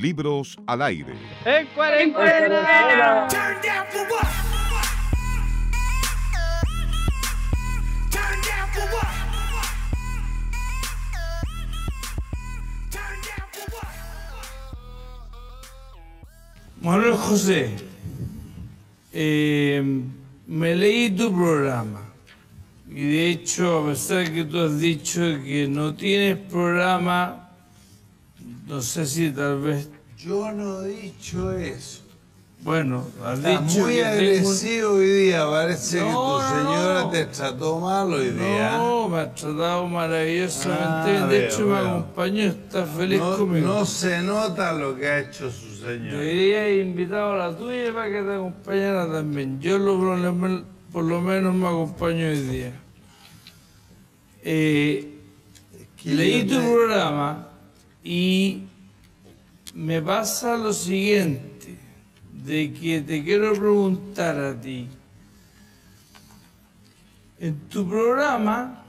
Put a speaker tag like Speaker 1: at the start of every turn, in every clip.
Speaker 1: Libros al aire.
Speaker 2: En cuarentena.
Speaker 3: Manuel José, eh, me leí tu programa y de hecho, a pesar que tú has dicho que no tienes programa, no sé si tal vez...
Speaker 4: Yo no he dicho eso.
Speaker 3: Bueno, has
Speaker 4: Estás
Speaker 3: dicho
Speaker 4: muy
Speaker 3: que tengo un-
Speaker 4: agresivo hoy día. Parece que tu señora
Speaker 3: no.
Speaker 4: te trató mal hoy día.
Speaker 3: No, me ha tratado maravillosamente.
Speaker 4: Ah,
Speaker 3: de
Speaker 4: veo,
Speaker 3: hecho, me acompañó, está feliz
Speaker 4: No,
Speaker 3: conmigo.
Speaker 4: no se nota lo que ha hecho su señora.
Speaker 3: Debería haber invitado a la tuya para que te acompañara también. Yo lo- por, lo, menos me acompaño hoy día. Eh,
Speaker 4: Que
Speaker 3: leí tu
Speaker 4: te-
Speaker 3: programa y me pasa lo siguiente, de que te quiero preguntar a ti. En tu programa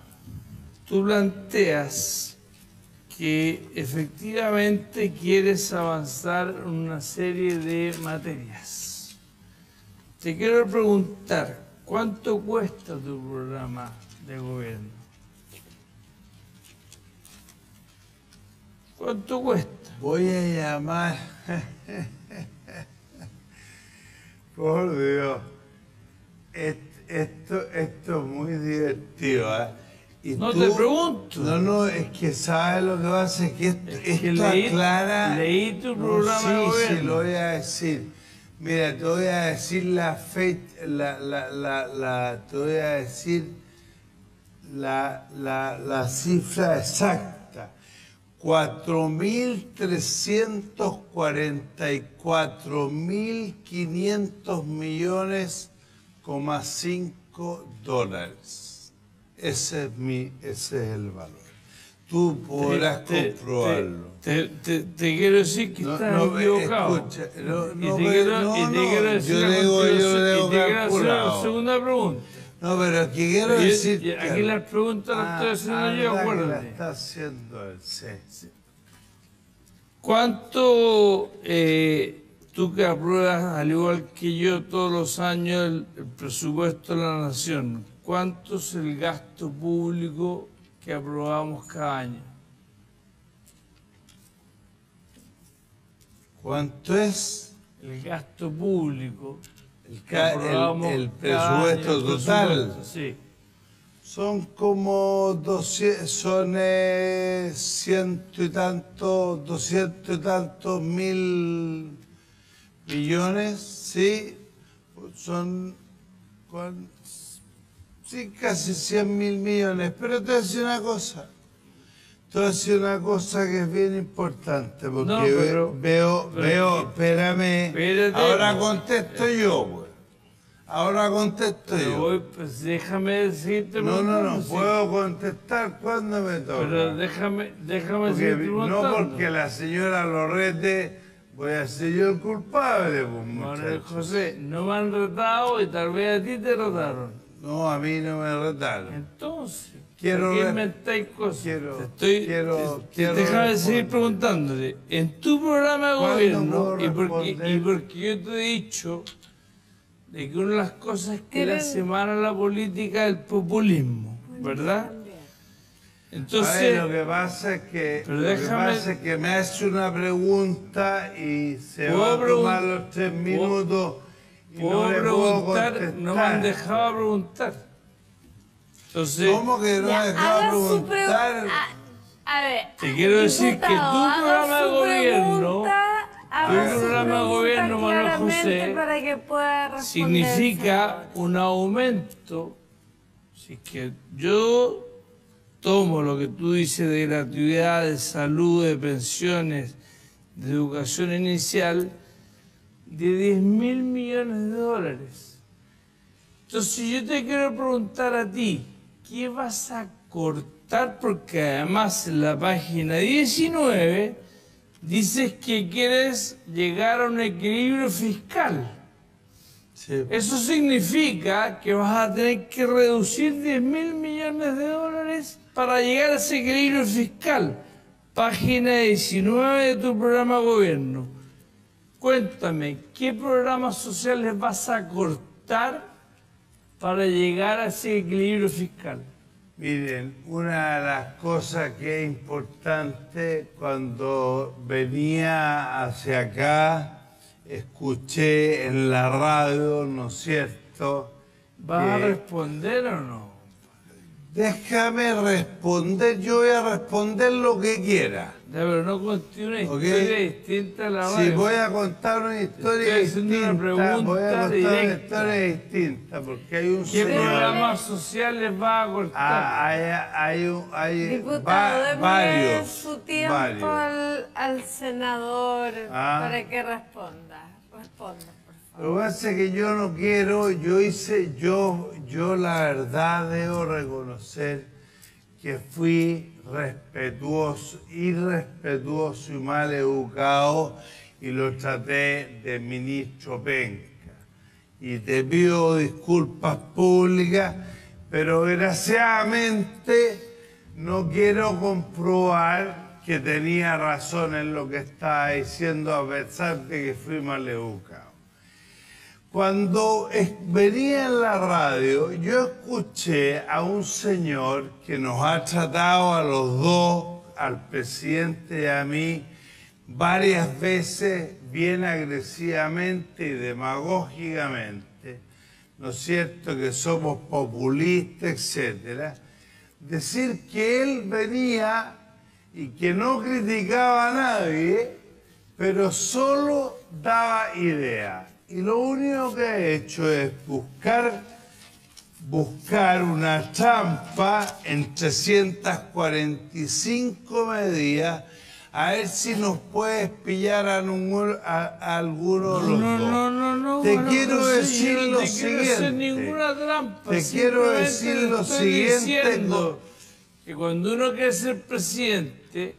Speaker 3: tú planteas que efectivamente quieres avanzar en una serie de materias. Te quiero preguntar, ¿cuánto cuesta tu programa de gobierno? ¿Cuánto cuesta?
Speaker 4: Voy a llamar. Por Dios. Esto, esto es muy divertido. ¿eh? Y
Speaker 3: No te pregunto.
Speaker 4: No, no, es que sabes lo que pasa, es que esto,
Speaker 3: Es que
Speaker 4: esto
Speaker 3: leí-
Speaker 4: aclara.
Speaker 3: leí tu
Speaker 4: No,
Speaker 3: programa
Speaker 4: sí,
Speaker 3: de
Speaker 4: sí,
Speaker 3: gobierno.
Speaker 4: lo voy a decir. Mira, te voy a decir la fecha, la, la, la, la- te voy a decir la, la, la cifra exacta. 4.344.500 millones, coma 5 dólares. Ese es, mi, ese es el valor. Tú podrás
Speaker 3: Te- te-
Speaker 4: comprobarlo.
Speaker 3: Te, te- te quiero decir que
Speaker 4: No,
Speaker 3: estás
Speaker 4: no,
Speaker 3: equivocado.
Speaker 4: escucha, no,
Speaker 3: y
Speaker 4: no,
Speaker 3: te
Speaker 4: pero-
Speaker 3: quiero,
Speaker 4: no,
Speaker 3: y te quiero decir
Speaker 4: yo digo, yo
Speaker 3: y te
Speaker 4: calculado.
Speaker 3: segunda pregunta.
Speaker 4: No, pero que quiero decir.
Speaker 3: y aquí las preguntas las estoy haciendo yo,
Speaker 4: Ah, la
Speaker 3: acuérdate.
Speaker 4: está haciendo él, sí.
Speaker 3: ¿Cuánto eh, tú que apruebas, al igual que yo, todos los años el, el presupuesto de la nación, cuánto es el gasto público que aprobamos cada año?
Speaker 4: ¿Cuánto es
Speaker 3: El gasto público
Speaker 4: el, presupuesto
Speaker 3: el
Speaker 4: total?
Speaker 3: presupuesto, Sí.
Speaker 4: Son como 200, son eh, ciento y tantos, doscientos y tantos mil millones, sí, son cuan- sí, casi 100 mil millones. Pero te voy a decir una cosa, te voy a decir una cosa que es bien importante, porque
Speaker 3: No,
Speaker 4: ve-
Speaker 3: pero-
Speaker 4: veo,
Speaker 3: pero
Speaker 4: veo, espérame,
Speaker 3: espérate,
Speaker 4: ahora contesto yo, pues. Ahora contesto
Speaker 3: Pero
Speaker 4: yo.
Speaker 3: voy, pues déjame decirte.
Speaker 4: No, no, no, puedo contestar cuando me toca.
Speaker 3: Pero déjame, déjame
Speaker 4: Porque no porque la señora lo rete, voy a ser yo el culpable, pues, muchacho.
Speaker 3: José, no me han retado y tal vez a ti te retaron.
Speaker 4: No, a mí no me retaron.
Speaker 3: Entonces,
Speaker 4: Quiero
Speaker 3: ¿por qué inventáis cosas?
Speaker 4: quiero-
Speaker 3: Te estoy,
Speaker 4: quiero-
Speaker 3: te- te-
Speaker 4: quiero
Speaker 3: déjame seguir preguntándote. En tu programa de
Speaker 4: ¿Cuándo
Speaker 3: gobierno, y porque, y porque yo te he dicho de que una de las cosas que le hace mal a la política es el populismo, ¿verdad? Entonces,
Speaker 4: ver, lo que pasa es que,
Speaker 3: Pero
Speaker 4: lo que
Speaker 3: déjame-
Speaker 4: pasa es que me hace una pregunta y se
Speaker 3: ¿Puedo
Speaker 4: va a tomar los tres
Speaker 3: ¿Puedo-
Speaker 4: minutos y
Speaker 3: puedo
Speaker 4: no le puedo
Speaker 3: preguntar,
Speaker 4: contestar.
Speaker 3: no me han dejado preguntar. Entonces,
Speaker 4: ¿Cómo que no
Speaker 5: Ya,
Speaker 4: me
Speaker 5: haga su
Speaker 4: preguntar?
Speaker 5: pregu- A, a ver.
Speaker 3: Te quiero decir que tu programa de gobierno-
Speaker 5: pregunta, su
Speaker 3: programa de gobierno, Manuel José,
Speaker 5: para que pueda
Speaker 3: significa un aumento. Si es que yo tomo lo que tú dices de gratuidad, de salud, de pensiones, de educación inicial, de 10 mil millones de dólares. Entonces yo te quiero preguntar a ti, ¿qué vas a cortar? Porque además en la página 19 dices que quieres llegar a un equilibrio fiscal.
Speaker 4: Sí.
Speaker 3: Eso significa que vas a tener que reducir 10 mil millones de dólares para llegar a ese equilibrio fiscal. página 19 de tu programa de gobierno. Cuéntame, ¿qué programas sociales vas a cortar para llegar a ese equilibrio fiscal?
Speaker 4: Miren, una de las cosas que es importante cuando venía hacia acá, escuché en la radio, ¿no es cierto?
Speaker 3: ¿Vas a responder o no?
Speaker 4: Déjame responder, yo voy a responder lo que quiera.
Speaker 3: Ya, pero no conté una historia distinta a la
Speaker 4: Si
Speaker 3: radio.
Speaker 4: voy a contar una historia
Speaker 3: Estoy haciendo una
Speaker 4: distinta,
Speaker 3: pregunta
Speaker 4: voy a contar una
Speaker 3: directa.
Speaker 4: historia distinta, porque hay un
Speaker 3: ¿Qué
Speaker 4: señor...
Speaker 3: programas sociales vas a cortar?
Speaker 4: Ah, hay, hay, un- hay
Speaker 5: Diputado,
Speaker 4: va- varios.
Speaker 5: su tiempo
Speaker 4: varios.
Speaker 5: al, al senador
Speaker 4: Ah.
Speaker 5: para que responda. Responda, por favor.
Speaker 4: Lo que pasa es que yo no quiero, yo hice, yo, yo la verdad debo reconocer que fui respetuoso, irrespetuoso y mal educado y lo traté de ministro penca. Y te pido disculpas públicas, pero desgraciadamente no quiero comprobar que tenía razón en lo que estaba diciendo a pesar de que fui mal educado. Cuando venía en la radio, yo escuché a un señor que nos ha tratado a los dos, al presidente y a mí, varias veces bien agresivamente y demagógicamente, ¿no es cierto?, que somos populistas, etcétera, decir que él venía y que no criticaba a nadie, pero solo daba ideas. Y lo único que ha hecho es buscar, buscar una trampa en 345 medidas a ver si nos puedes pillar a, ningún- a- a alguno de los
Speaker 3: No,
Speaker 4: dos.
Speaker 3: no, no, no.
Speaker 4: Te
Speaker 3: bueno,
Speaker 4: quiero decir
Speaker 3: yo
Speaker 4: lo
Speaker 3: te quiero hacer
Speaker 4: siguiente.
Speaker 3: ninguna trampa.
Speaker 4: Te quiero decir lo siguiente,
Speaker 3: que cuando uno quiere ser presidente,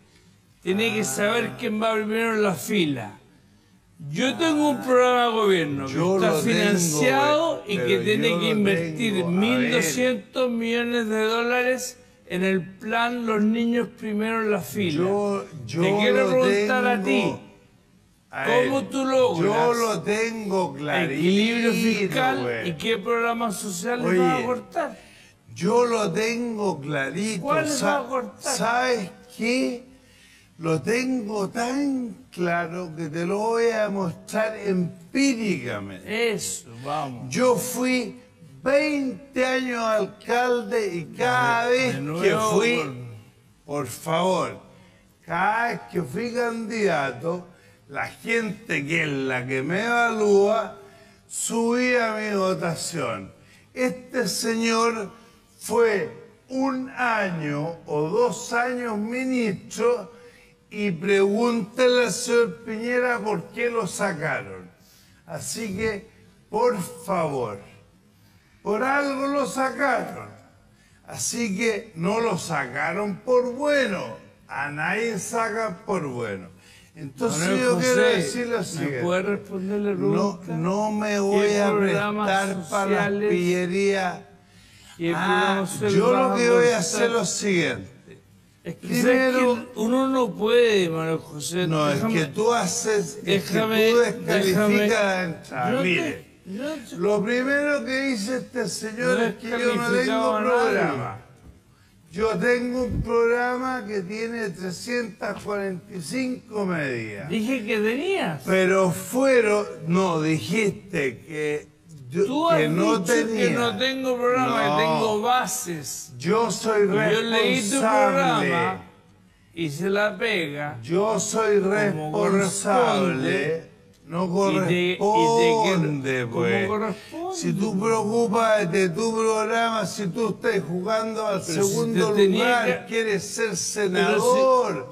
Speaker 3: tiene que saber
Speaker 4: Ah.
Speaker 3: quién va primero en la fila. Yo tengo un programa de gobierno que
Speaker 4: Yo
Speaker 3: está
Speaker 4: tengo,
Speaker 3: financiado y que tiene que invertir
Speaker 4: tengo. A
Speaker 3: 1.200 millones de dólares en el plan Los Niños Primero en la fila.
Speaker 4: Yo, yo
Speaker 3: Te quiero preguntar a ti,
Speaker 4: a
Speaker 3: ¿cómo
Speaker 4: él.
Speaker 3: tú logras
Speaker 4: Yo lo tengo clarito,
Speaker 3: equilibrio fiscal y qué programas sociales
Speaker 4: Oye,
Speaker 3: vas a cortar.
Speaker 4: Yo lo tengo clarito.
Speaker 3: ¿Cuáles
Speaker 4: Sa-
Speaker 3: va a cortar?
Speaker 4: ¿Sabes qué? Lo tengo tan claro que te lo voy a mostrar empíricamente.
Speaker 3: Eso, vamos.
Speaker 4: Yo fui 20 años alcalde y cada vez
Speaker 3: de nuevo,
Speaker 4: que fui,
Speaker 3: por-
Speaker 4: por favor, cada vez que fui candidato, la gente que es la que me evalúa subía mi votación. Este señor fue un año o dos años ministro y pregúntele al señor Piñera por qué lo sacaron. Así que, por favor, por algo lo sacaron. Así que no lo sacaron por bueno. A nadie sacan por bueno. Entonces
Speaker 3: Manuel
Speaker 4: yo
Speaker 3: José,
Speaker 4: quiero decir lo
Speaker 3: ¿Me
Speaker 4: siguiente.
Speaker 3: puede responder la
Speaker 4: No, no me voy
Speaker 3: ¿Qué
Speaker 4: a prestar para pillerías.
Speaker 3: ¿Qué
Speaker 4: Ah, yo lo que voy a hacer es lo siguiente.
Speaker 3: Es que,
Speaker 4: Primero-
Speaker 3: ¿sabes que uno no puede, Manuel José.
Speaker 4: No,
Speaker 3: déjame-
Speaker 4: es que tú haces, es que
Speaker 3: déjame,
Speaker 4: tú descalificas
Speaker 3: déjame- te-
Speaker 4: Mire,
Speaker 3: te-
Speaker 4: lo primero que dice este señor
Speaker 3: No
Speaker 4: es que yo no tengo programa. Yo tengo un programa que tiene 345 medidas.
Speaker 3: Dije que tenías.
Speaker 4: Pero fueron, no, dijiste que, yo-
Speaker 3: Tú has
Speaker 4: que no
Speaker 3: dicho
Speaker 4: tenía.
Speaker 3: que no tengo programa,
Speaker 4: No.
Speaker 3: que tengo bases.
Speaker 4: Yo soy
Speaker 3: Y Yo leí tu
Speaker 4: responsable.
Speaker 3: programa, hice la pega.
Speaker 4: Yo soy responsable. No
Speaker 3: Y te- y te
Speaker 4: corresponde,
Speaker 3: quiero- ¿cómo
Speaker 4: pues.
Speaker 3: corresponde?
Speaker 4: Si tú preocupas de tu programa, si tú estás jugando al
Speaker 3: Pero si
Speaker 4: segundo
Speaker 3: tenía
Speaker 4: lugar,
Speaker 3: que-
Speaker 4: quieres ser senador.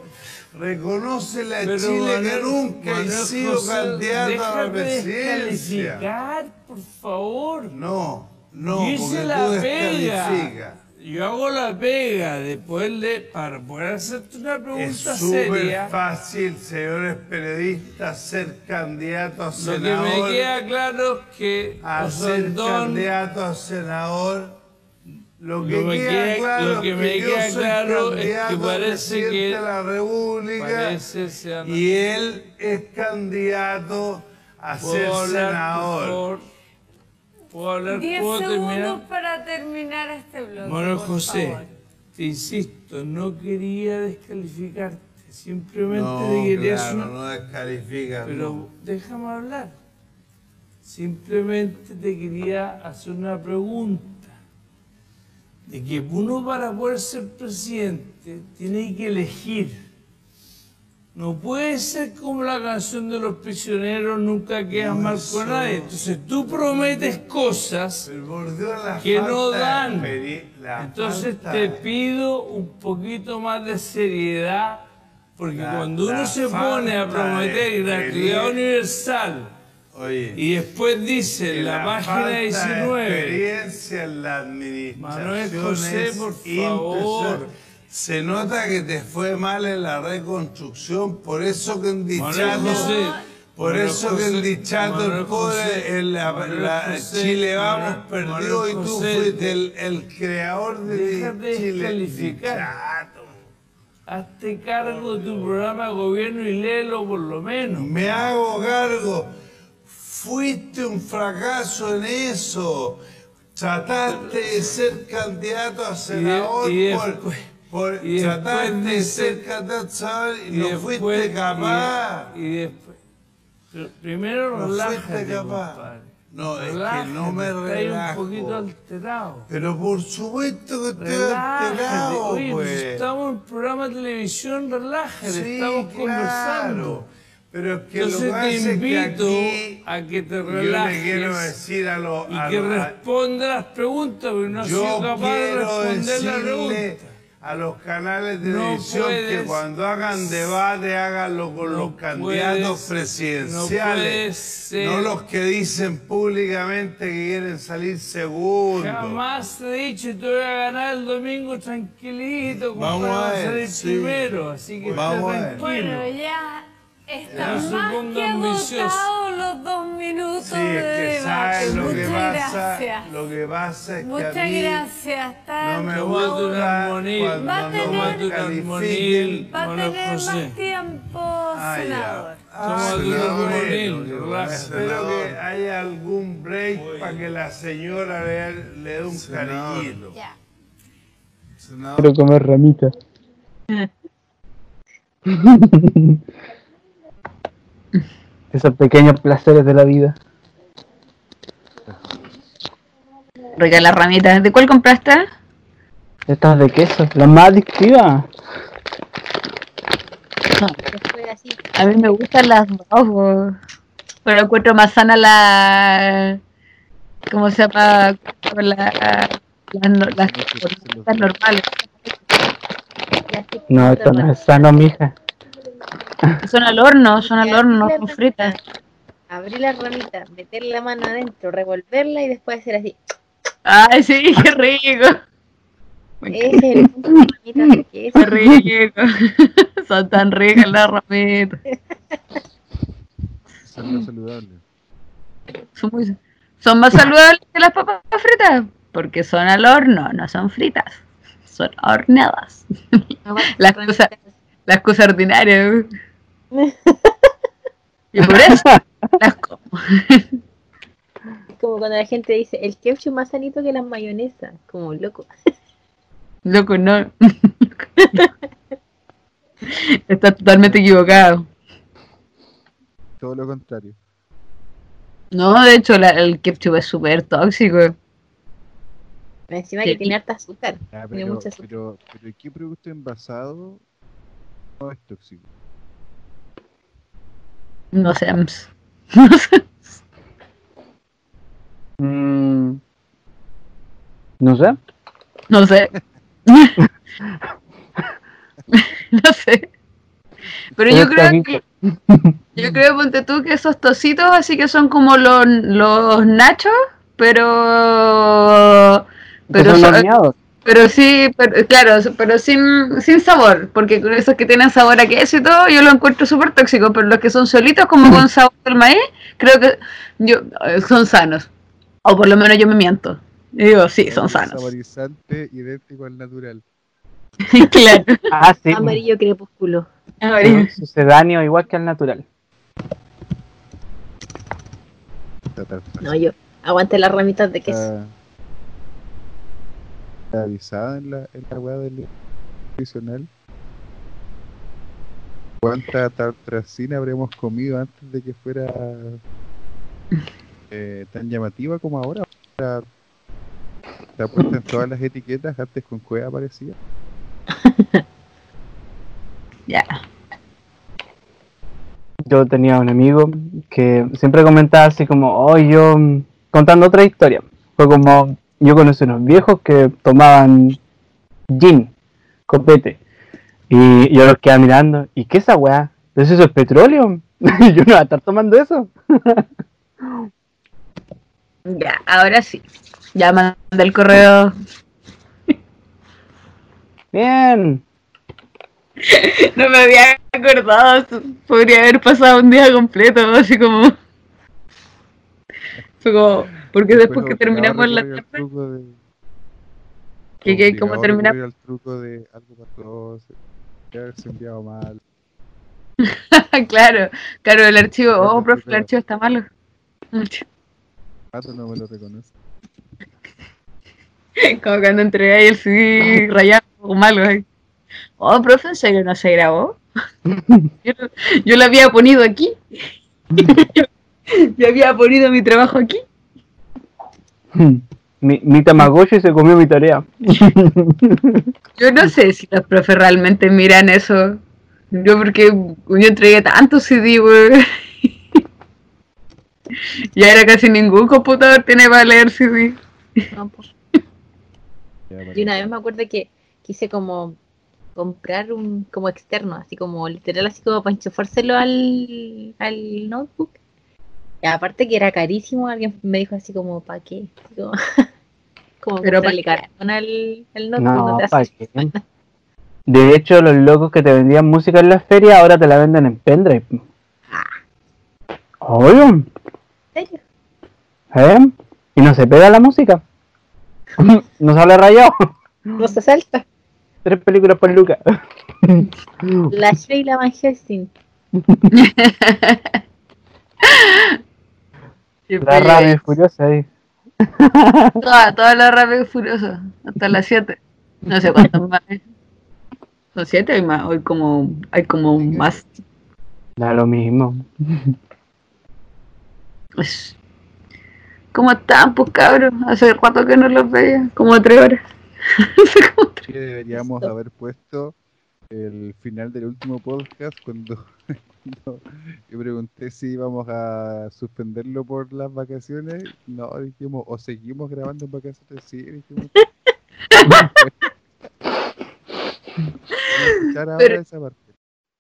Speaker 4: Reconoce la
Speaker 3: Pero,
Speaker 4: Chile que
Speaker 3: Manuel-
Speaker 4: nunca he
Speaker 3: Manuel
Speaker 4: sido
Speaker 3: José,
Speaker 4: candidato a la presidencia.
Speaker 3: por favor.
Speaker 4: No, no,
Speaker 3: Yo
Speaker 4: porque
Speaker 3: hice
Speaker 4: tú
Speaker 3: la
Speaker 4: descalificas.
Speaker 3: pega. Yo hago la pega después de, para poder hacerte una
Speaker 4: Es
Speaker 3: pregunta
Speaker 4: súper
Speaker 3: seria.
Speaker 4: fácil, señores periodistas, ser candidato a
Speaker 3: Lo que
Speaker 4: senador.
Speaker 3: me queda claro es que
Speaker 4: a ser candidato a senador Lo que,
Speaker 3: Lo me
Speaker 4: queda
Speaker 3: queda-
Speaker 4: claro
Speaker 3: lo que
Speaker 4: es
Speaker 3: me
Speaker 4: yo
Speaker 3: queda
Speaker 4: soy
Speaker 3: claro es que parece
Speaker 4: presidente
Speaker 3: que-
Speaker 4: de la República
Speaker 3: Parece ser
Speaker 4: y él es candidato a ser
Speaker 3: ¿Puedo hablar, por
Speaker 4: senador.
Speaker 3: favor? ¿Puedo hablar?
Speaker 5: 10
Speaker 3: ¿Puedo
Speaker 5: segundos
Speaker 3: terminar?
Speaker 5: para terminar este bloque.
Speaker 3: Manuel
Speaker 5: por
Speaker 3: José,
Speaker 5: favor.
Speaker 3: te insisto, no quería descalificarte. Simplemente
Speaker 4: No,
Speaker 3: te quería
Speaker 4: claro,
Speaker 3: hacer una-
Speaker 4: no descalifica.
Speaker 3: Pero déjame hablar. Simplemente te quería hacer una pregunta. De que uno para poder ser presidente tiene que elegir. No puede ser como la canción de los prisioneros, nunca quedas mal con nadie. Entonces tú prometes cosas que no dan. Entonces te pido un poquito más de seriedad, porque
Speaker 4: La-
Speaker 3: cuando uno se pone a prometer gratuidad universal
Speaker 4: Oye,
Speaker 3: y después dice en la, página
Speaker 4: falta de
Speaker 3: 19,
Speaker 4: experiencia en la administración
Speaker 3: Manuel José, por favor.
Speaker 4: Se nota que te fue mal en la reconstrucción, por eso que en Dichato,
Speaker 3: José,
Speaker 4: por
Speaker 3: Manuel
Speaker 4: eso que en Dichato el pobre, en la,
Speaker 3: Manuel
Speaker 4: la-
Speaker 3: José,
Speaker 4: Chile Vamos
Speaker 3: Manuel
Speaker 4: y tú fuiste el, el creador de
Speaker 3: Deja de
Speaker 4: Chile.
Speaker 3: hazte cargo de tu programa de gobierno y léelo por lo menos.
Speaker 4: Me hago cargo. Fuiste un fracaso en eso. Trataste de ser candidato a senador
Speaker 3: y después-
Speaker 4: por-
Speaker 3: y
Speaker 4: trataste de ser candidato a senador y, no
Speaker 3: después-
Speaker 4: fuiste capaz.
Speaker 3: Y, después. Pero primero
Speaker 4: No
Speaker 3: relájate,
Speaker 4: fuiste capaz.
Speaker 3: compadre.
Speaker 4: No, es que no me relajo.
Speaker 3: un poquito alterado.
Speaker 4: Pero por supuesto que estoy
Speaker 3: Relájate.
Speaker 4: alterado,
Speaker 3: Oye,
Speaker 4: pues.
Speaker 3: estamos en un programa de televisión, relájate,
Speaker 4: Sí,
Speaker 3: estamos
Speaker 4: claro.
Speaker 3: conversando.
Speaker 4: Pero es que
Speaker 3: Entonces
Speaker 4: lo que
Speaker 3: te
Speaker 4: que
Speaker 3: invito
Speaker 4: aquí
Speaker 3: a que te
Speaker 4: yo le
Speaker 3: relajes
Speaker 4: quiero decir a los
Speaker 3: y
Speaker 4: a
Speaker 3: que
Speaker 4: a-
Speaker 3: responda las preguntas, porque no sido
Speaker 4: Yo
Speaker 3: capaz de responder la
Speaker 4: decirle
Speaker 3: pregunta.
Speaker 4: a los canales de
Speaker 3: No
Speaker 4: televisión que cuando hagan debate háganlo con
Speaker 3: No
Speaker 4: los candidatos
Speaker 3: puedes-
Speaker 4: presidenciales,
Speaker 3: no
Speaker 4: los que dicen públicamente que quieren salir segundos.
Speaker 3: Jamás te he dicho te voy a ganar el domingo tranquilito,
Speaker 4: Vamos
Speaker 3: compadre,
Speaker 4: a ver,
Speaker 3: salir
Speaker 4: sí.
Speaker 3: primero, así que
Speaker 4: Vamos a
Speaker 3: esté
Speaker 4: ver.
Speaker 3: tranquilo.
Speaker 5: Bueno, ya están más que los dos minutos
Speaker 4: Sí,
Speaker 5: de
Speaker 4: es que
Speaker 5: debate.
Speaker 4: sabes lo que
Speaker 5: Muchas
Speaker 4: pasa,
Speaker 5: gracias.
Speaker 4: lo que pasa es que
Speaker 5: Muchas
Speaker 4: a mí
Speaker 5: gracias.
Speaker 4: No me gusta cuando
Speaker 5: Va a
Speaker 4: no
Speaker 5: tener-
Speaker 4: me
Speaker 5: Va a tener más tiempo,
Speaker 4: Ah,
Speaker 5: senador.
Speaker 4: Ah. Espero que haya algún break para que la señora le, le dé un cariñito.
Speaker 5: Ya.
Speaker 2: Quiero comer ramita. Esos pequeños placeres de la vida.
Speaker 1: Rica la ramita. ¿De cuál compraste?
Speaker 2: Estas de queso, las más adictivas.
Speaker 1: A mí me gustan las dos, pero encuentro más sana la... ¿Cómo se llama? Como la- las, no- las, las normales.
Speaker 2: No, esto no es sano, mija.
Speaker 1: Son al horno, son al horno, no son fritas.
Speaker 6: Abrir la ramita, meter la mano adentro, revolverla y después hacer así.
Speaker 1: Ay, sí, qué rico.
Speaker 6: Ese es el de queso.
Speaker 1: Qué rico. Son tan ricas las ramitas. Son, muy- son más saludables que las papas fritas. Porque son al horno, no son fritas. Son horneadas. Las cosas, las cosas ordinarias. Y por eso las como.
Speaker 6: Es como cuando la gente dice, el ketchup más sanito que las mayonesas. Como loco.
Speaker 1: Loco, no. Está totalmente equivocado.
Speaker 7: Todo lo contrario.
Speaker 1: No, de hecho, la- el ketchup es súper tóxico.
Speaker 6: Encima que tiene harta azúcar.
Speaker 7: Ya,
Speaker 6: Tiene
Speaker 7: pero,
Speaker 6: mucha azúcar.
Speaker 7: pero, pero ¿qué producto envasado no es tóxico?
Speaker 1: No sé. No sé.
Speaker 2: Mm, no sé.
Speaker 1: No sé. no sé. Pero yo creo que. Yo creo, ponte tú, que esos tocitos así que son como los, los nachos, pero. Pero,
Speaker 2: son- horneados.
Speaker 1: Pero sí, pero, claro, pero sin, sin sabor, porque con esos que tienen sabor a queso y todo, yo lo encuentro súper tóxico, pero los que son solitos, como con sabor del maíz, creo que yo, eh, son sanos. O por lo menos yo me miento. Y digo, sí, son sanos.
Speaker 7: Saborizante idéntico al natural.
Speaker 1: claro.
Speaker 2: Ah, sí.
Speaker 6: Amarillo crepúsculo.
Speaker 1: Amarillo.
Speaker 2: Sucedáneo igual que al natural.
Speaker 6: No, yo aguante las ramitas de queso.
Speaker 7: Está avisada en la, en la weá del nutricional. ¿Cuánta tartracina habremos comido antes de que fuera eh, tan llamativa como ahora? Ahora Está puesta en todas las etiquetas, antes con cueva aparecía.
Speaker 1: Ya.
Speaker 2: Yo tenía un amigo que siempre comentaba así como, oh, yo, contando otra historia. Fue como, yo conocí unos viejos que tomaban gin, copete. Y yo los quedaba mirando, ¿y qué es esa weá? ¿Eso es petróleo? yo no voy a estar tomando eso.
Speaker 1: Ya, ahora sí. Ya mandé el correo.
Speaker 2: Bien.
Speaker 1: No me había acordado. Podría haber pasado un día completo, así como. Fue como. Porque después que terminamos la
Speaker 7: el
Speaker 1: tarde.
Speaker 7: de-
Speaker 1: ¿Qué, qué,
Speaker 7: obligado
Speaker 1: cómo
Speaker 7: a
Speaker 1: terminamos?
Speaker 7: al truco de algo pasó, se haberse enviado mal.
Speaker 1: claro, claro, el archivo. Oh, profe, el archivo está malo.
Speaker 7: Pato no me lo reconoce.
Speaker 1: Como cuando entregué ahí el CD rayado o malo. ahí. Oh, profe, ¿en serio no se grabó? yo, yo lo había ponido aquí. yo, yo había ponido mi trabajo aquí.
Speaker 2: Mi, mi Tamagotchi se comió mi tarea.
Speaker 1: Yo no sé si los profes realmente miran eso. Yo porque yo entregué tantos CD, güey. y ahora casi ningún computador tiene para leer CD.
Speaker 6: No.
Speaker 7: Ya,
Speaker 6: Y una vez me acuerdo que quise como comprar un como externo, así como literal, así como para enchufárselo al, al notebook. Y aparte que era carísimo, alguien me dijo así como, ¿para qué? Como, como
Speaker 1: Pero ¿pa' qué?
Speaker 6: cartón al, al.
Speaker 2: No,
Speaker 6: te
Speaker 2: ¿para
Speaker 6: hace-
Speaker 2: qué? De hecho, los locos que te vendían música en las ferias ahora te la venden en pendrive. Oye,
Speaker 6: ¿En serio?
Speaker 2: ¿eh? Y no se pega la música. No sale rayado.
Speaker 6: No se salta.
Speaker 2: Tres películas por Lucas.
Speaker 6: La Sheila Van Helsing.
Speaker 2: La rabia es furiosa ahí.
Speaker 1: Toda, toda la rabia furiosa. Hasta las 7. No sé cuántos más. ¿Son 7 hay más? Hoy como, hay como más.
Speaker 2: Da lo mismo.
Speaker 1: Pues, ¿Cómo están, pues cabros? Hace rato que no los veía. Como 3 horas. Como tres-
Speaker 7: que deberíamos haber puesto el final del último podcast cuando, cuando yo pregunté si íbamos a suspenderlo por las vacaciones. No, dijimos, o seguimos grabando en vacaciones. Sí, dijimos. Voy a escuchar ahora
Speaker 1: Pero-
Speaker 7: esa parte.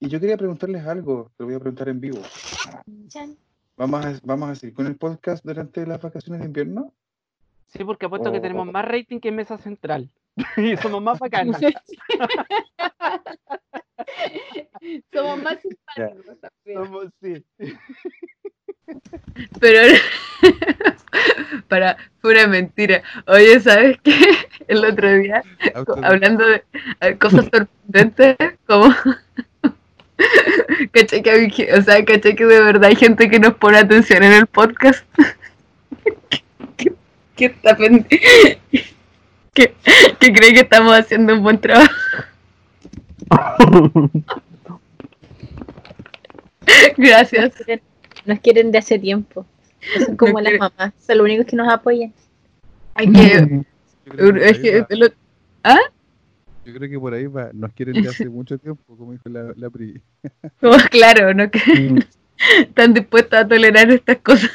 Speaker 7: Y yo quería preguntarles algo, te lo voy a preguntar en vivo. ¿Vamos a, vamos a seguir con el podcast durante las vacaciones de invierno?
Speaker 2: Sí, porque apuesto
Speaker 7: Oh.
Speaker 2: que tenemos más rating que Mesa Central. y somos más bacanas.
Speaker 6: Somos más simpáticos también.
Speaker 2: somos, sí.
Speaker 1: Pero para pura mentira. Oye, ¿sabes qué? El otro día, hablando de cosas sorprendentes, como caché que, hay o sea, caché que de verdad hay gente que nos pone atención en el podcast. que, que está que, que cree que estamos haciendo un buen trabajo. Gracias.
Speaker 6: Nos quieren, nos quieren de hace tiempo. Son como
Speaker 1: Nos
Speaker 6: las
Speaker 1: quieren-
Speaker 6: mamás, son los únicos que nos apoyan.
Speaker 1: Hay que,
Speaker 7: yo creo que por
Speaker 1: es
Speaker 7: ahí
Speaker 1: que
Speaker 7: va.
Speaker 1: lo-
Speaker 7: Yo creo que por ahí va. Nos quieren de hace mucho tiempo, como dijo la, la Pri.
Speaker 1: como claro, ¿no? Que están dispuestos a tolerar estas cosas.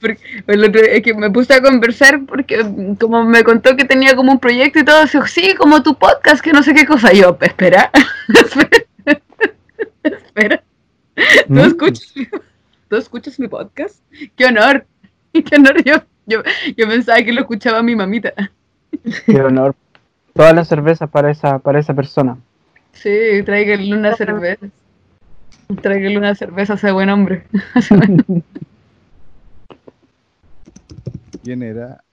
Speaker 1: Porque el otro es que me puse a conversar porque como me contó que tenía como un proyecto y todo, dijo, sí, como tu podcast, que no sé qué cosa. Y yo, espera, espera, espera. ¿Tú escuchas, mi- ¿Tú escuchas mi podcast? ¡Qué honor! ¡Qué honor! Yo, yo, yo pensaba que lo escuchaba mi mamita.
Speaker 2: Qué honor. Todas las cervezas para esa, para esa persona.
Speaker 1: Sí, tráiganle una cerveza. Tráiganle una cerveza a ese buen hombre.
Speaker 7: ¿Quién era?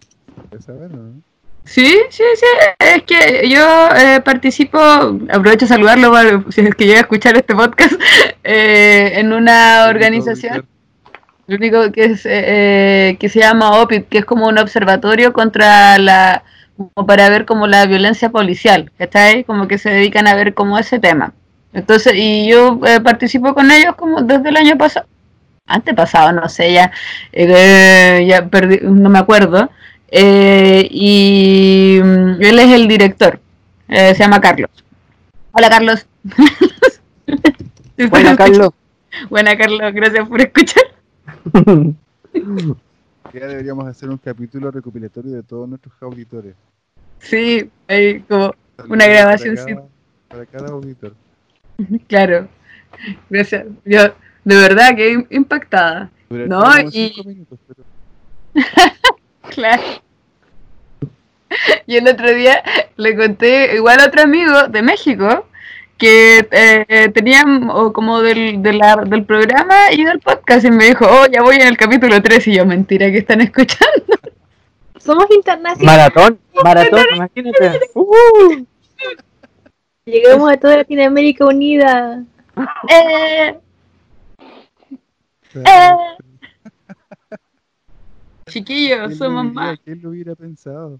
Speaker 1: Sí, sí, sí, es que yo eh, participo, aprovecho a saludarlo para- si es que llega a escuchar este podcast, eh, en una organización, lo único que es eh, eh, que se llama OPIP, que es como un observatorio contra la, como para ver como la violencia policial, ¿cachai? Como que se dedican a ver como ese tema. Entonces, y yo eh, participo con ellos como desde el año pasado, antepasado, no sé, ya, eh, ya perdí, no me acuerdo. Eh, y mm, él es el director, eh, se llama Carlos. Hola Carlos.
Speaker 2: Bueno, Carlos.
Speaker 1: Buena Carlos, gracias por escuchar.
Speaker 7: Ya deberíamos hacer un capítulo recopilatorio de todos nuestros auditores.
Speaker 1: Sí, hay como,
Speaker 7: Saludos
Speaker 1: Una grabación,
Speaker 7: para cada, para cada auditor.
Speaker 1: claro. Gracias. Yo, de verdad, que impactada. No, y-
Speaker 7: cinco minutos, pero
Speaker 1: Claro. Y el otro día le conté igual a otro amigo de México que eh, eh, tenían o como del, de la- del programa y del podcast y me dijo, oh, ya voy en el capítulo 3 y yo, mentira, que están escuchando?
Speaker 6: Somos internacionales.
Speaker 2: Maratón, maratón, imagínate. Uh,
Speaker 6: Llegamos a toda Latinoamérica unida.
Speaker 1: Eh,
Speaker 7: sea,
Speaker 1: chiquillos,
Speaker 7: ¿quién lo
Speaker 1: somos más.
Speaker 7: ¿Quién lo hubiera pensado?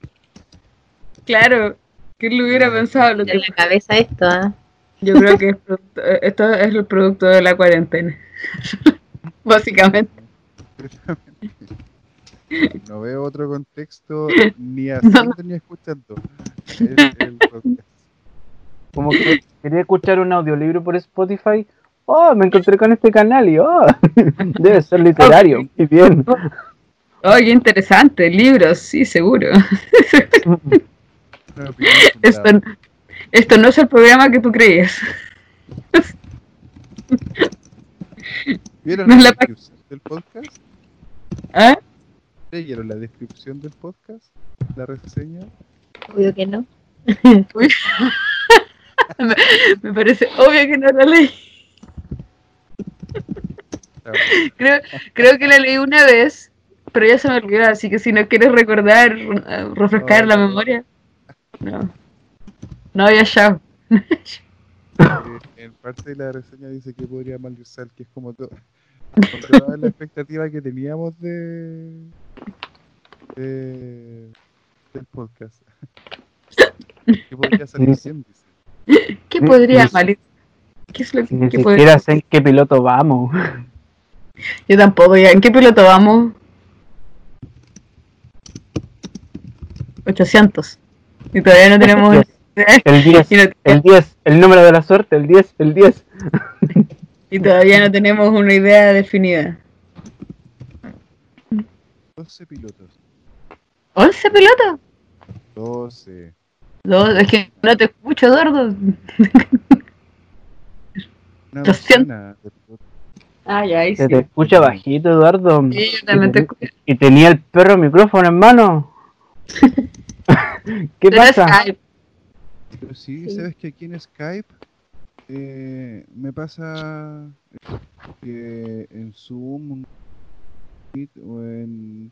Speaker 1: Claro, ¿quién lo hubiera pensado? Lo
Speaker 6: En
Speaker 1: que,
Speaker 6: la cabeza esto, ¿ah?
Speaker 1: yo creo que es producto- eh, esto es el producto de la cuarentena. Básicamente.
Speaker 7: No veo otro contexto ni haciendo ni escuchando. el- el
Speaker 2: como que quería escuchar un audiolibro por Spotify. Oh, me encontré con este canal y oh, debe ser literario. Muy bien.
Speaker 1: Oh, qué interesante, libros, sí, seguro. Esto, esto no es el programa que tú creías.
Speaker 7: ¿Vieron
Speaker 1: no
Speaker 7: la descripción del podcast?
Speaker 1: ¿Ah?
Speaker 7: ¿Leyeron la descripción del podcast? ¿La reseña?
Speaker 6: Obvio que no.
Speaker 1: Me parece obvio que no la leí. Creo, creo que la leí una vez, pero ya se me olvidó, así que si no quieres recordar, eh, refrescar la memoria. No. No, ya ya.
Speaker 7: Eh, en parte de la reseña dice que podría malusar, que es como todo. La expectativa que teníamos de, de del podcast. que podría salir bien, dice.
Speaker 1: ¿Qué podría mal? ¿Qué es lo
Speaker 2: Ni
Speaker 1: que podría-
Speaker 2: siquiera sé en qué piloto vamos.
Speaker 1: Yo tampoco, ya. ¿En qué piloto vamos? 800. Y todavía no tenemos.
Speaker 2: El 10,
Speaker 1: y, no-
Speaker 2: el 10, el número de la suerte, el 10, el 10.
Speaker 1: y todavía no tenemos una idea definida.
Speaker 7: 12 pilotos.
Speaker 1: ¿11 pilotos?
Speaker 7: 12.
Speaker 1: No, es que no te escucho, Eduardo.
Speaker 7: Una
Speaker 1: 200.
Speaker 7: docena de pilotos.
Speaker 1: Ya, ahí
Speaker 2: Se te escucha bajito, Eduardo.
Speaker 1: Sí, yo también te escucho.
Speaker 2: Y tenía el perro micrófono en mano. ¿Qué
Speaker 1: Pero
Speaker 2: pasa?
Speaker 7: Pero sí,
Speaker 6: Sí.
Speaker 7: sabes que aquí en Skype eh, me pasa que en Zoom o en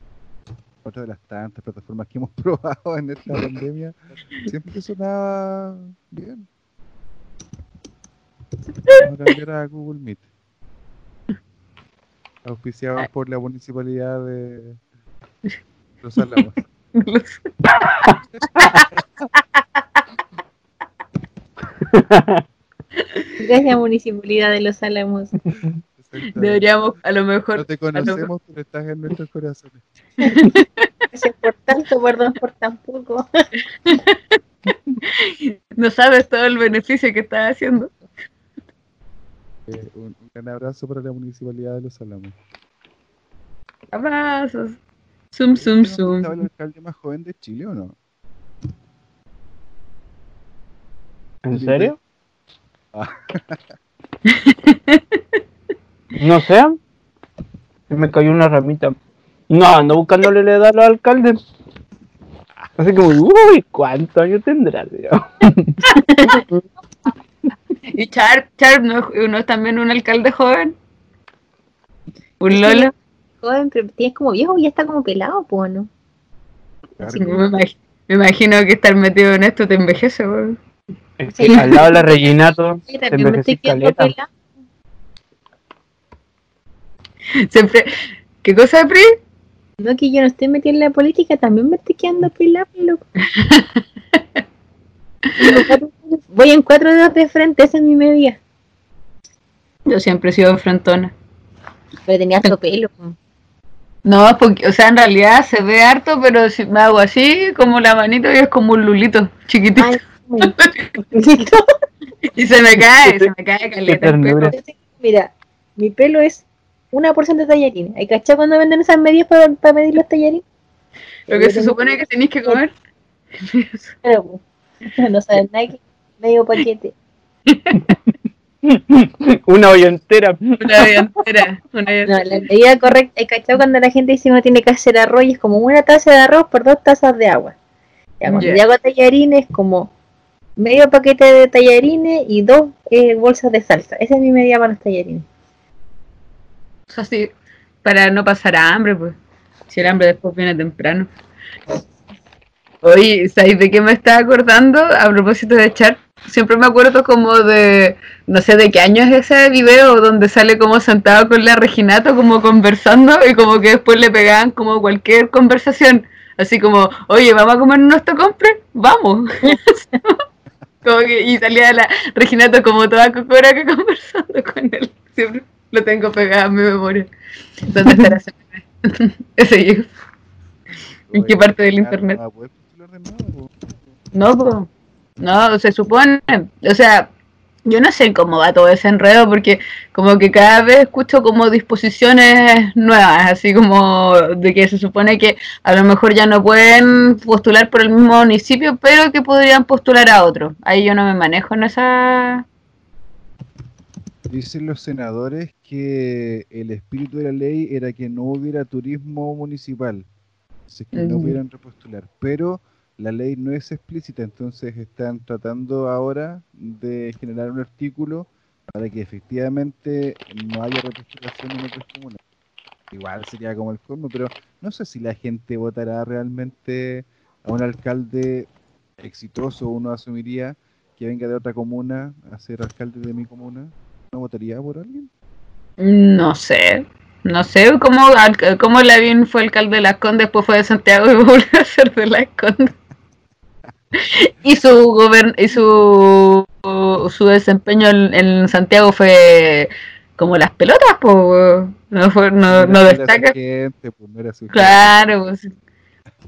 Speaker 7: otra de las tantas plataformas que hemos probado en esta pandemia, siempre sonaba bien. Vamos a cambiar a Google Meet. Auspiciados por la municipalidad de Los Álamos.
Speaker 6: Gracias, Municipalidad de Los Álamos.
Speaker 1: Deberíamos, a lo mejor.
Speaker 7: No te conocemos, pero estás en nuestros corazones.
Speaker 6: Gracias por tanto, perdón por tan poco.
Speaker 1: No sabes todo el beneficio que estás haciendo.
Speaker 7: Eh, un, un gran abrazo para la municipalidad de Los Álamos.
Speaker 1: Abrazos. Zoom, zoom,
Speaker 7: ¿Vieron que
Speaker 1: zoom.
Speaker 7: ¿Estaba el alcalde más joven de Chile o no?
Speaker 2: ¿En serio?
Speaker 7: Ah.
Speaker 2: No sé. Se me cayó una ramita. No, ando buscándole la edad a los alcaldes. Así como, uy, ¿cuántos años tendrá?
Speaker 1: ¿Y Char, Char no, es- no es también un alcalde joven? ¿Un Lolo?
Speaker 6: Joven, pero tienes como viejo y ya está como pelado, pues, ¿no?
Speaker 1: Me imag- me imagino que estar metido en esto te envejece, weón.
Speaker 2: Es que al lado de la Reginato,
Speaker 6: Yo
Speaker 2: te
Speaker 6: también me estoy
Speaker 2: envejecí
Speaker 6: quedando
Speaker 2: caleta.
Speaker 1: Siempre. ¿Qué cosa, Pri?
Speaker 6: No, que yo no estoy metida en la política, también me estoy quedando pelada, loco. Voy en cuatro dedos de frente, esa es mi medida.
Speaker 1: Yo siempre he sido frentona.
Speaker 6: Pero tenía harto pelo.
Speaker 1: No, porque, o sea, en realidad se ve harto, pero si me hago así, como la manito, y es como un lulito chiquitito.
Speaker 6: Ay.
Speaker 1: Y se me cae, se me cae caleta. el
Speaker 2: ternura.
Speaker 1: pelo.
Speaker 6: Mira, mi pelo es una porción de tallarines. ¿Hay cachado cuando venden esas medidas para, medir los tallarines?
Speaker 1: Lo que se supone que tenéis que comer.
Speaker 6: Pero, no saben nada que medio paquete.
Speaker 2: Una olla entera.
Speaker 1: Una vida entera. Una
Speaker 6: No, la medida correcta, ¿hay cachado cuando la gente dice uno tiene que hacer arroz y es como una taza de arroz por dos tazas de agua? Ya, cuando yo hago tallarines, como medio paquete de tallarines y dos eh, bolsas de salsa. Esa es mi medida para los tallarines.
Speaker 1: O sea, sí, para no pasar hambre, pues. Si el hambre después viene temprano. Oye, ¿sabes de qué me estaba acordando? A propósito de chat, siempre me acuerdo como de, no sé de qué año es ese video donde sale como sentado con la Reginato como conversando y como que después le pegaban como cualquier conversación. Así como, oye, ¿vamos a comer nuestro compre? Vamos. como que, y salía la Reginato como toda cocora que conversando con él. Siempre lo tengo pegado en mi memoria. ¿Dónde estará ese GIF. ¿En qué parte del internet? No, po. No, se supone, o sea, yo no sé cómo va todo ese enredo porque como que cada vez escucho como disposiciones nuevas, así como de que se supone que a lo mejor ya no pueden postular por el mismo municipio, pero que podrían postular a otro. Ahí yo no me manejo en esa...
Speaker 7: Dicen los senadores que el espíritu de la ley era que no hubiera turismo municipal, así que no
Speaker 1: Mm.
Speaker 7: pudieran repostular, pero la ley no es explícita, entonces están tratando ahora de generar un artículo para que efectivamente no haya repostulación en otras comunas. Igual sería como el colmo, pero no sé si la gente votará realmente a un alcalde exitoso, uno asumiría que venga de otra comuna a ser alcalde de mi comuna. ¿No votaría por alguien?
Speaker 1: No sé, no sé cómo, cómo Lavín fue alcalde de Las Condes, después fue de Santiago y volvió a ser de Las Condes. Y su gobern y su, su desempeño en, en Santiago fue como las pelotas, pues no fue, no, no destaca.
Speaker 7: gente, pues, no
Speaker 1: Claro, pues,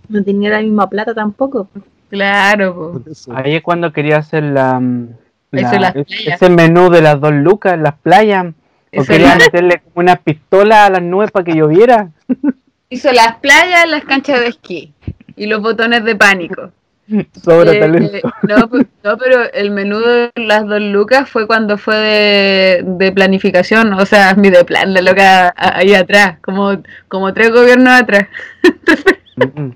Speaker 6: No tenía la misma plata tampoco.
Speaker 1: claro, pues.
Speaker 2: Ahí es cuando quería hacer la, mm, la-
Speaker 1: las
Speaker 2: es-
Speaker 1: playas.
Speaker 2: ese menú de las dos lucas en las playas. O quería meterle como una pistola a las nubes para que lloviera.
Speaker 1: Hizo las playas, las canchas de esquí y los botones de pánico.
Speaker 2: Sobra
Speaker 1: Eh,
Speaker 2: talento.
Speaker 1: eh, no, no, pero el menú de las dos lucas fue cuando fue de, de planificación, o sea, mi de plan, la loca ahí atrás, como, como tres gobiernos atrás.
Speaker 2: Mm,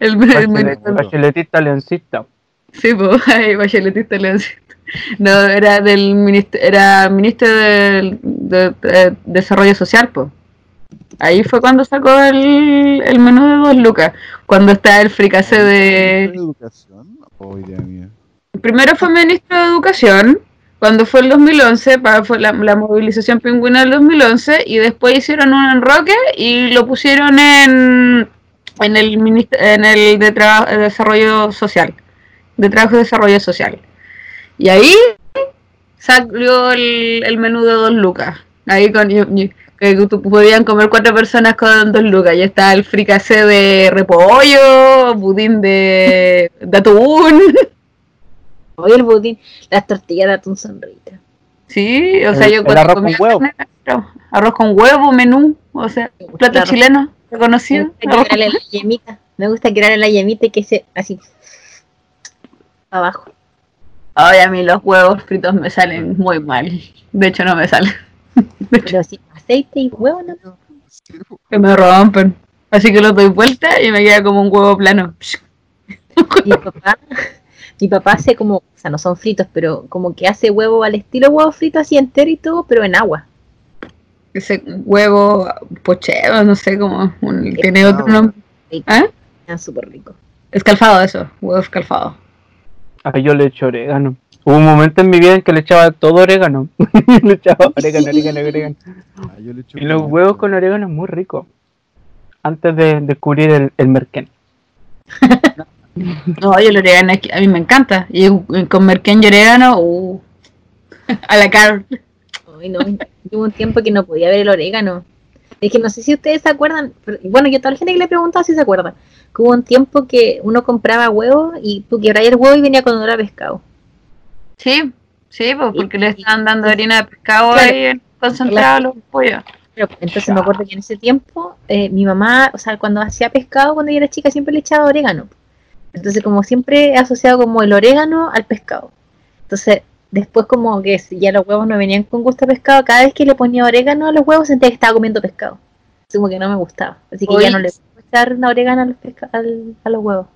Speaker 1: El, el
Speaker 2: Bachelet-
Speaker 1: menú-
Speaker 2: Bacheletista leoncista.
Speaker 1: sí, pues, ahí bacheletista leoncito. No, era del ministro, era ministro del de, de Desarrollo Social, pues. Ahí fue cuando sacó el, el menú de dos lucas, cuando está el fricase de...
Speaker 7: educación? Oh, idea mía.
Speaker 1: Primero fue ministro de Educación, cuando fue el 2011, para, fue la, la movilización pingüina del 2011, y después hicieron un enroque y lo pusieron en, en el en el de, Desarrollo Social, de Trabajo y Desarrollo Social. Y ahí salió el, el menú de dos lucas, ahí con... que podían comer cuatro personas con dos lucas. Y está el fricase de repollo, budín de, de atún.
Speaker 6: Oye, el budín, las tortillas de atún son ricas.
Speaker 1: Sí, o sea,
Speaker 2: El-
Speaker 1: yo cuando
Speaker 2: arroz
Speaker 1: comía
Speaker 2: con huevo.
Speaker 1: carne, arroz con huevo, menú, o sea, plato chileno,
Speaker 6: Me
Speaker 1: reconocido.
Speaker 6: gusta
Speaker 1: arroz
Speaker 6: quebrarle la yemita. Me gusta quebrarle la yemita y que se así abajo.
Speaker 1: Ay, a mí los huevos fritos me salen muy mal. De hecho, no me salen.
Speaker 6: Pero sin aceite y huevo, ¿no?
Speaker 7: Sí.
Speaker 1: Que me rompen. Así que los doy vuelta y me queda como un huevo plano.
Speaker 6: Mi papá, mi papá hace como, o sea, no son fritos, pero como que hace huevo al estilo huevo frito así entero y todo, pero en agua.
Speaker 1: Ese huevo pochero, no sé cómo. un- tiene otro nombre.
Speaker 6: Rico.
Speaker 1: ¿Ah?
Speaker 6: Quedan súper ricos.
Speaker 1: Escalfado, eso, huevo escalfado.
Speaker 2: Ah, yo le echo orégano. Hubo un momento en mi vida en que le echaba todo orégano. le echaba orégano, orégano, orégano.
Speaker 7: Ah, yo le echo
Speaker 2: Y los huevos con orégano es muy rico. Antes de descubrir el, el merquén.
Speaker 1: No, yo el orégano es que a mí me encanta. Y con merquén y orégano, uh, a la cara.
Speaker 6: Ay, no, hubo un tiempo que no podía ver el orégano. Es que no sé si ustedes se acuerdan, pero- bueno, yo a toda la gente que le he preguntado si se acuerdan, que hubo un tiempo que uno compraba huevos y tú quebrabas el huevo y venía con olor a pescado.
Speaker 1: Sí, sí, pues porque le están dando harina de pescado
Speaker 6: Claro.
Speaker 1: ahí en concentrado a los pollos.
Speaker 6: Pero, pues, entonces me acuerdo que en ese tiempo eh, mi mamá, o sea, cuando hacía pescado cuando yo era chica siempre le echaba orégano. Entonces como siempre he asociado como el orégano al pescado. Entonces después como que si ya los huevos no venían con gusto a pescado, cada vez que le ponía orégano a los huevos sentía que estaba comiendo pescado. Así como que no me gustaba. Así que
Speaker 1: Oye,
Speaker 6: ya no le puedo echar una orégano a los, pesca- al- a los huevos.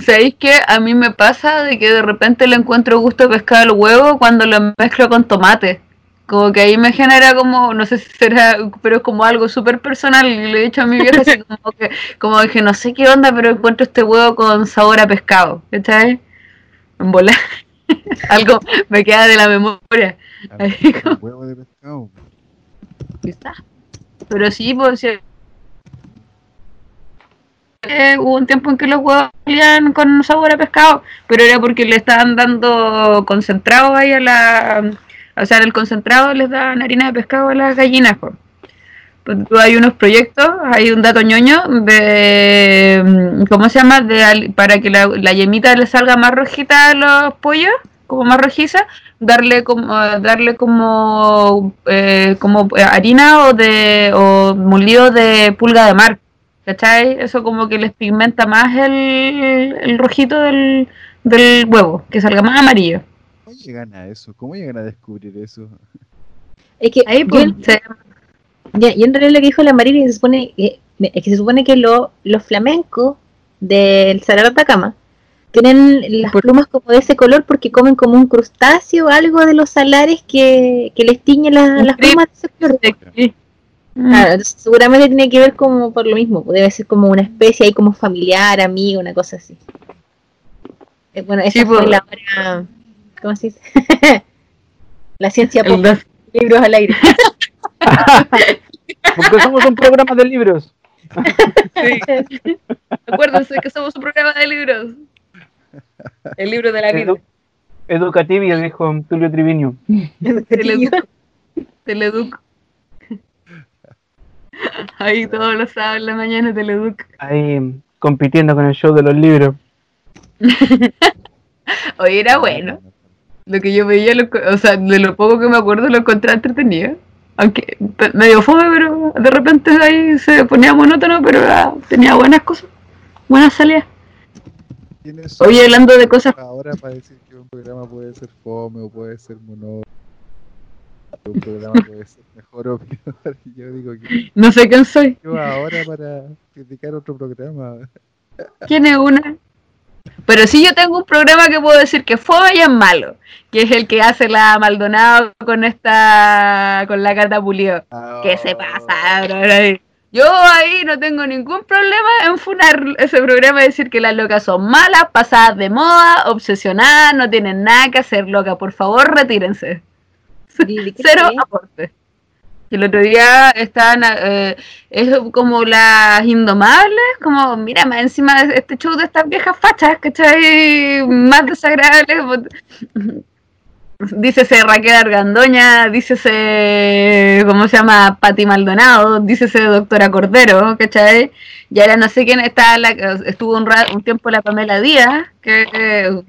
Speaker 1: ¿Sabéis que a mí me pasa de que de repente le encuentro gusto a pescado al huevo cuando lo mezclo con tomate? Como que ahí me genera como, no sé si será, pero es como algo súper personal. Y le he dicho a mi vieja así como que, como que no sé qué onda, pero encuentro este huevo con sabor a pescado. ¿Cachai? En volar. algo me queda de la memoria.
Speaker 7: Ah, huevo de pescado.
Speaker 1: Quizás. Pero sí, pues sí. Eh, hubo un tiempo en que los huevos salían con sabor a pescado, pero era porque le estaban dando concentrado ahí a la. O sea, en el concentrado les daban harina de pescado a las gallinas. Pues. Hay unos proyectos, hay un dato ñoño de. mm, ¿Cómo se llama? De, para que la, la yemita le salga más rojita a los pollos, como más rojiza, darle como darle como eh, como harina o de o molido de pulga de mar ¿cachai? eso como que les pigmenta más el, el rojito del, del huevo que salga más amarillo
Speaker 7: ¿Cómo llegan a eso? ¿Cómo llegan a descubrir eso?
Speaker 6: Es que
Speaker 1: ahí
Speaker 6: yo
Speaker 1: pues
Speaker 6: en-
Speaker 1: se-
Speaker 6: Ya, y en realidad lo que dijo la Marina se supone que, es que se supone que lo- los flamencos del Salar de Atacama tienen las
Speaker 1: Por-
Speaker 6: plumas como de ese color porque comen como un crustáceo o algo de los salares que, que les tiñe la- las plumas de ese color.
Speaker 1: sí. Mm.
Speaker 6: Claro, entonces seguramente tiene que ver como por lo mismo, debe ser como una especie ahí como familiar, amigo, una cosa así. Eh, bueno, esa
Speaker 1: Sí,
Speaker 6: fue
Speaker 1: pues.
Speaker 6: la hora, ¿cómo se dice? la ciencia pop,
Speaker 1: das-
Speaker 6: libros al aire.
Speaker 2: Porque somos un programa de libros.
Speaker 1: sí. acuérdense que somos un programa de libros el libro de la vida
Speaker 2: Edu educativo, dijo Tulio Triviño.
Speaker 1: Teleduc. Teleduc. Ahí todos los sábados en la mañana Teleduc.
Speaker 2: Ahí compitiendo con el show de los libros.
Speaker 1: Oye, era bueno. Lo que yo veía, lo, o sea, de lo poco que me acuerdo, lo encontré entretenido. Aunque medio fome, pero de repente ahí se ponía monótono, pero era- tenía buenas cosas. Buenas salidas.
Speaker 7: ¿Quiénes
Speaker 1: Oye, hablando de cosas.
Speaker 7: ahora para decir que un programa puede ser fome o puede ser monótono? Un programa puede ser mejor o peor. Yo digo que
Speaker 1: No sé quién soy.
Speaker 7: yo ahora para criticar otro programa.
Speaker 1: ¿Quién es una? Pero sí yo tengo un programa que puedo decir que fue y es malo, que es el que hace la Maldonado con esta, con la Cata Pulido. ¿Qué se pasa, bro? Yo ahí no tengo ningún problema en funar ese programa y decir que las locas son malas, pasadas de moda, obsesionadas, no tienen nada que hacer, loca. Por favor, retírense.
Speaker 6: ¿Y de qué
Speaker 1: Cero
Speaker 6: fue?
Speaker 1: aporte. El otro día estaban, eh, es como las indomables, como, mira, más encima de este show de estas viejas fachas, ¿cachai? Más desagradables. Dícese Raquel Argandoña, dícese, ¿cómo se llama? Pati Maldonado, dícese Doctora Cordero, ¿cachai? Y ahora no sé quién está, la, estuvo un, ra- un tiempo la Pamela Díaz, que... eh,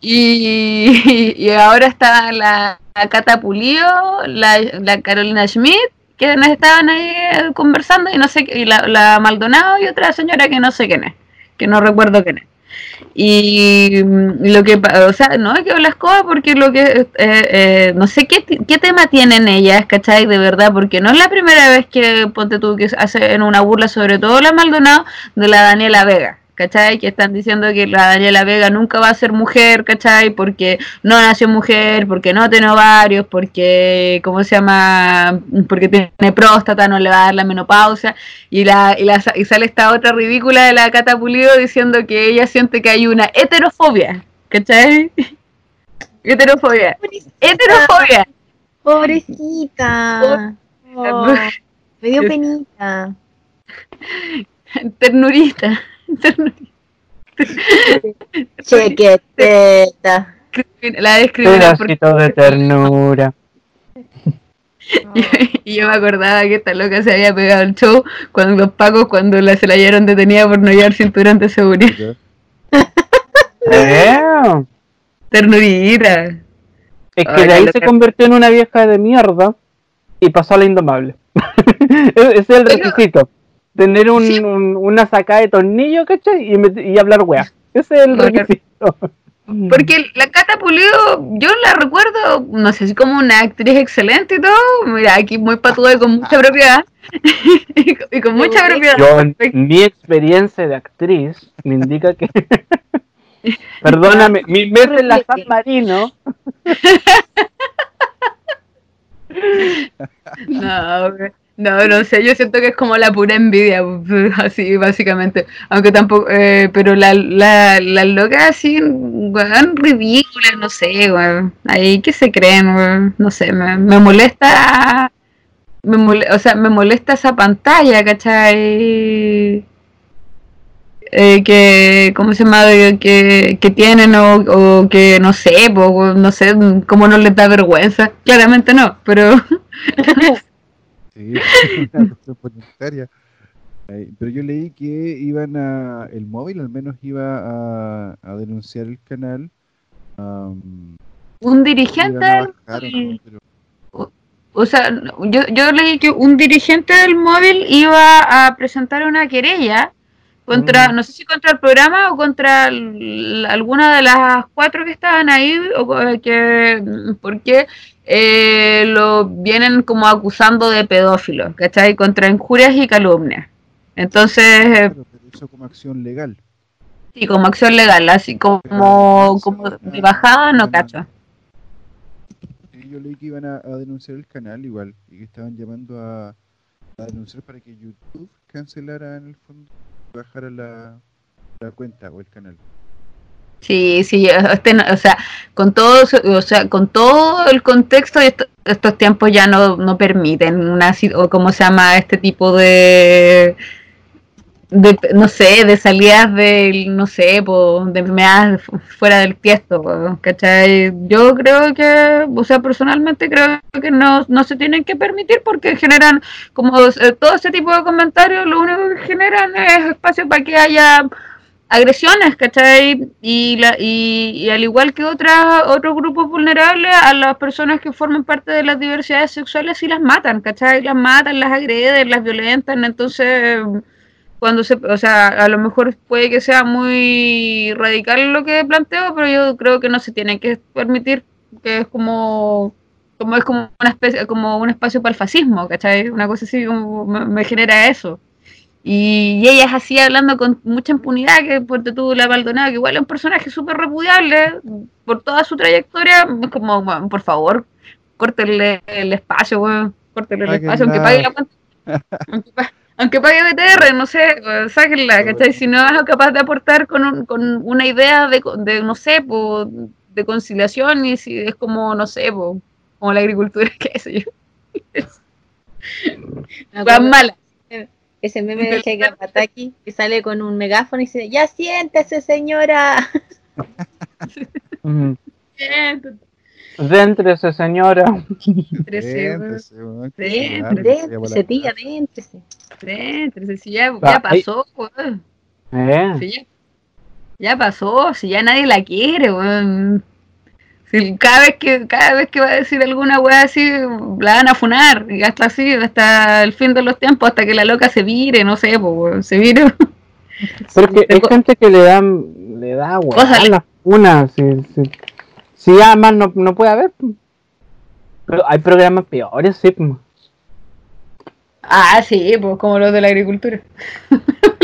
Speaker 1: y, y ahora está la, Cata Pulido, la, la Carolina Schmidt, que nos estaban ahí eh, conversando, y no sé, y la, la Maldonado y otra señora que no sé quién es, que no recuerdo quién es. Y mm, lo que, o sea, no hay que las cosas porque lo que, eh, eh, no sé qué, qué tema tienen ellas, ¿cachai? De verdad, porque no es la primera vez que, ponte tú, que hacen una burla, sobre todo la Maldonado, de la Daniela Vega, ¿cachai? Que están diciendo que la Daniela Vega nunca va a ser mujer, ¿cachai? Porque no nació mujer, porque no tiene ovarios, porque, ¿cómo se llama? Porque tiene próstata, no le va a dar la menopausia. Y, la, y, la, y sale esta otra ridícula de la Cata Pulido diciendo que ella siente que hay una heterofobia, ¿cachai? Heterofobia. Heterofobia.
Speaker 6: Pobrecita. Oh, me dio penita.
Speaker 1: Ternurita.
Speaker 6: Chequeteta.
Speaker 1: La describí porque
Speaker 2: Pedacito de ternura.
Speaker 1: y yo me acordaba que esta loca se había pegado el show cuando los pacos cuando la, se la hallaron detenida por no llevar cinturón de seguridad.
Speaker 2: Eh,
Speaker 1: Ternurita.
Speaker 2: Es que
Speaker 1: Ay,
Speaker 2: de ahí se convirtió en una vieja de mierda y pasó a la indomable. Ese es el
Speaker 1: Pero-
Speaker 2: requisito. Tener un,
Speaker 1: Sí.
Speaker 2: un- una sacada de tornillo, ¿cachai? Y, hablar weá. Ese es el requisito.
Speaker 1: Porque la Cata Pulido, yo la recuerdo, no sé si como una actriz excelente y todo. Mira, aquí muy patuda y con mucha propiedad. y, con, mucha propiedad.
Speaker 2: Yo, mi experiencia de actriz me indica que. Perdóname, mi mes en la San Marino.
Speaker 1: No, no, no sé, yo siento que es como la pura envidia, así básicamente. Aunque tampoco, eh, pero la, la, la loca así, weón, ridícula, no sé, weón. Ahí que se creen, weón, no sé, me, me molesta, me mole- o sea, me molesta esa pantalla, ¿cachai? Eh, que, ¿cómo se llama? Que, que tienen o, o que, no sé, po, no sé, cómo no les da vergüenza. Claramente no, pero...
Speaker 7: Sí, una voluntaria. Pero yo leí que iban a. El móvil al menos iba a, a denunciar el canal.
Speaker 1: Un dirigente, del
Speaker 7: o
Speaker 1: móvil-
Speaker 7: no, pero-
Speaker 1: o sea, yo, yo leí que un dirigente del móvil iba a presentar una querella contra,
Speaker 2: Mm.
Speaker 1: no sé si contra el programa o contra el- alguna de las cuatro que estaban ahí, o co- que, porque eh, lo vienen como acusando de pedófilo, ¿cachai? Contra injurias y calumnias. Entonces, eh,
Speaker 7: Claro, pero eso como acción legal.
Speaker 1: sí, como acción legal, así como, como de bajada, no cacho.
Speaker 7: Sí, yo leí que iban a, a denunciar el canal igual y que estaban llamando a, a denunciar para que YouTube cancelara en el fondo, bajara la, la cuenta o el canal.
Speaker 1: Sí, sí, este, o sea, con todo, o sea, con todo el contexto esto- estos tiempos ya no, no permiten una, o cómo se llama este tipo de, de, no sé, de salidas del, no sé, po, de enfermedades fu- fuera del tiesto, po, ¿cachai? Yo creo que, o sea, personalmente creo que no, no se tienen que permitir porque generan, como eh, todo ese tipo de comentarios, lo único que generan es espacio para que haya agresiones, ¿cachai? Y, la, y, al igual que otras otros grupos vulnerables, a las personas que forman parte de las diversidades sexuales sí las matan, ¿cachai? Las matan, las agreden, las violentan, entonces cuando se, o sea, a lo mejor puede que sea muy radical lo que planteo, pero yo creo que no se tiene que permitir que es como como es como una especie como un espacio para el fascismo, ¿cachai? Una cosa así como me, me genera eso. Y, y ella es así hablando con mucha impunidad, que por tú la Maldonado, que igual es un personaje súper repudiable por toda su trayectoria, es como, bueno, por favor, córtenle el espacio, weón, córtenle el espacio, aunque pague la cuenta, aunque, pa- aunque pague BTR, no sé, sáquenla, ¿cachai? Si no es capaz de aportar con, un- con una idea de, de, no sé, po, de conciliación, y si es como, no sé, po, como la agricultura, qué sé yo, mala.
Speaker 6: Ese meme de Checa Pataki que sale con un megáfono y dice, ya siéntese señora.
Speaker 2: Céntrese, señora.
Speaker 1: siéntese, weón.
Speaker 7: Siéntese, weón, que
Speaker 1: Sí,
Speaker 7: se largue,
Speaker 6: Adéntrese,
Speaker 7: se vaya la
Speaker 6: tía,
Speaker 7: casa.
Speaker 6: adéntrese.
Speaker 1: Adéntrese, si ya, ya
Speaker 2: ahí-
Speaker 1: pasó, weón.
Speaker 2: Eh.
Speaker 1: Si ya, ya pasó, si ya nadie la quiere, weón. Si cada vez que, cada vez que va a decir alguna weá así, la van a funar, y hasta así, hasta el fin de los tiempos, hasta que la loca se vire, no sé, pues, se vire.
Speaker 2: Pero es que hay gente que le da, le da weá
Speaker 1: Cosas-
Speaker 2: a las unas. Si, si, si ya más no, no puede haber. Pero hay programas peores, sí.
Speaker 1: Ah, sí, pues como los de la agricultura.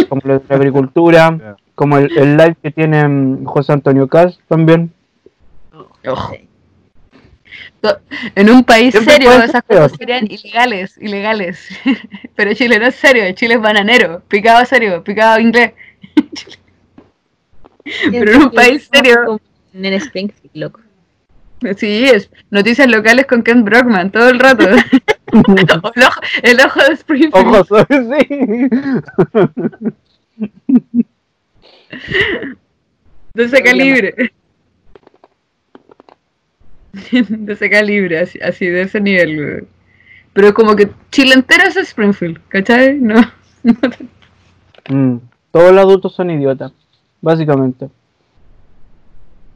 Speaker 2: Como los de agricultura. Como el, el live que tiene mm, José Antonio Cas también.
Speaker 1: Ojo. En un país serio esas cosas serían ilegales, ilegales. Pero Chile no es serio, Chile es bananero, picado serio, picado inglés. Pero en un país serio,
Speaker 6: En el Springfield, loco.
Speaker 1: sí, es noticias locales con Ken Brockman todo el rato. El, ojo, el ojo de Springfield.
Speaker 2: Ojos, sí.
Speaker 1: De ese calibre. De ese calibre, así, así de ese nivel. güey. Pero como que Chile entero es Springfield, ¿cachai? No.
Speaker 2: Mm, Todos los adultos son idiotas, básicamente.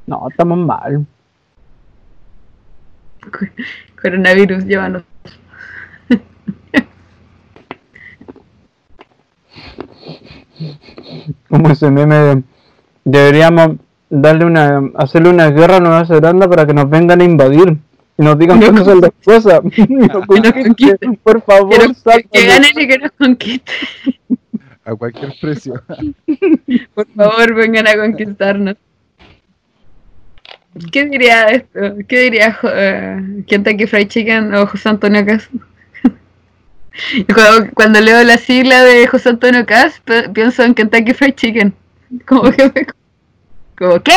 Speaker 2: No, estamos mal.
Speaker 1: Coronavirus, llévanos.
Speaker 2: Como ese meme de- deberíamos darle una hacerle una guerra a Nueva Zelanda para que nos vengan a invadir y nos digan cómo son las cosas. Y nos conquisten,
Speaker 1: conquisten.
Speaker 2: Por favor,
Speaker 1: Quiero que, que ganen y que nos conquisten.
Speaker 7: A cualquier precio.
Speaker 1: Por favor, vengan a conquistarnos. ¿Qué diría esto? ¿Qué diría eh, Kentucky Fried Chicken o José Antonio Cas? cuando, cuando leo la sigla de José Antonio Cas, pienso en Kentucky Fried Chicken. Como que me... Como, ¿qué?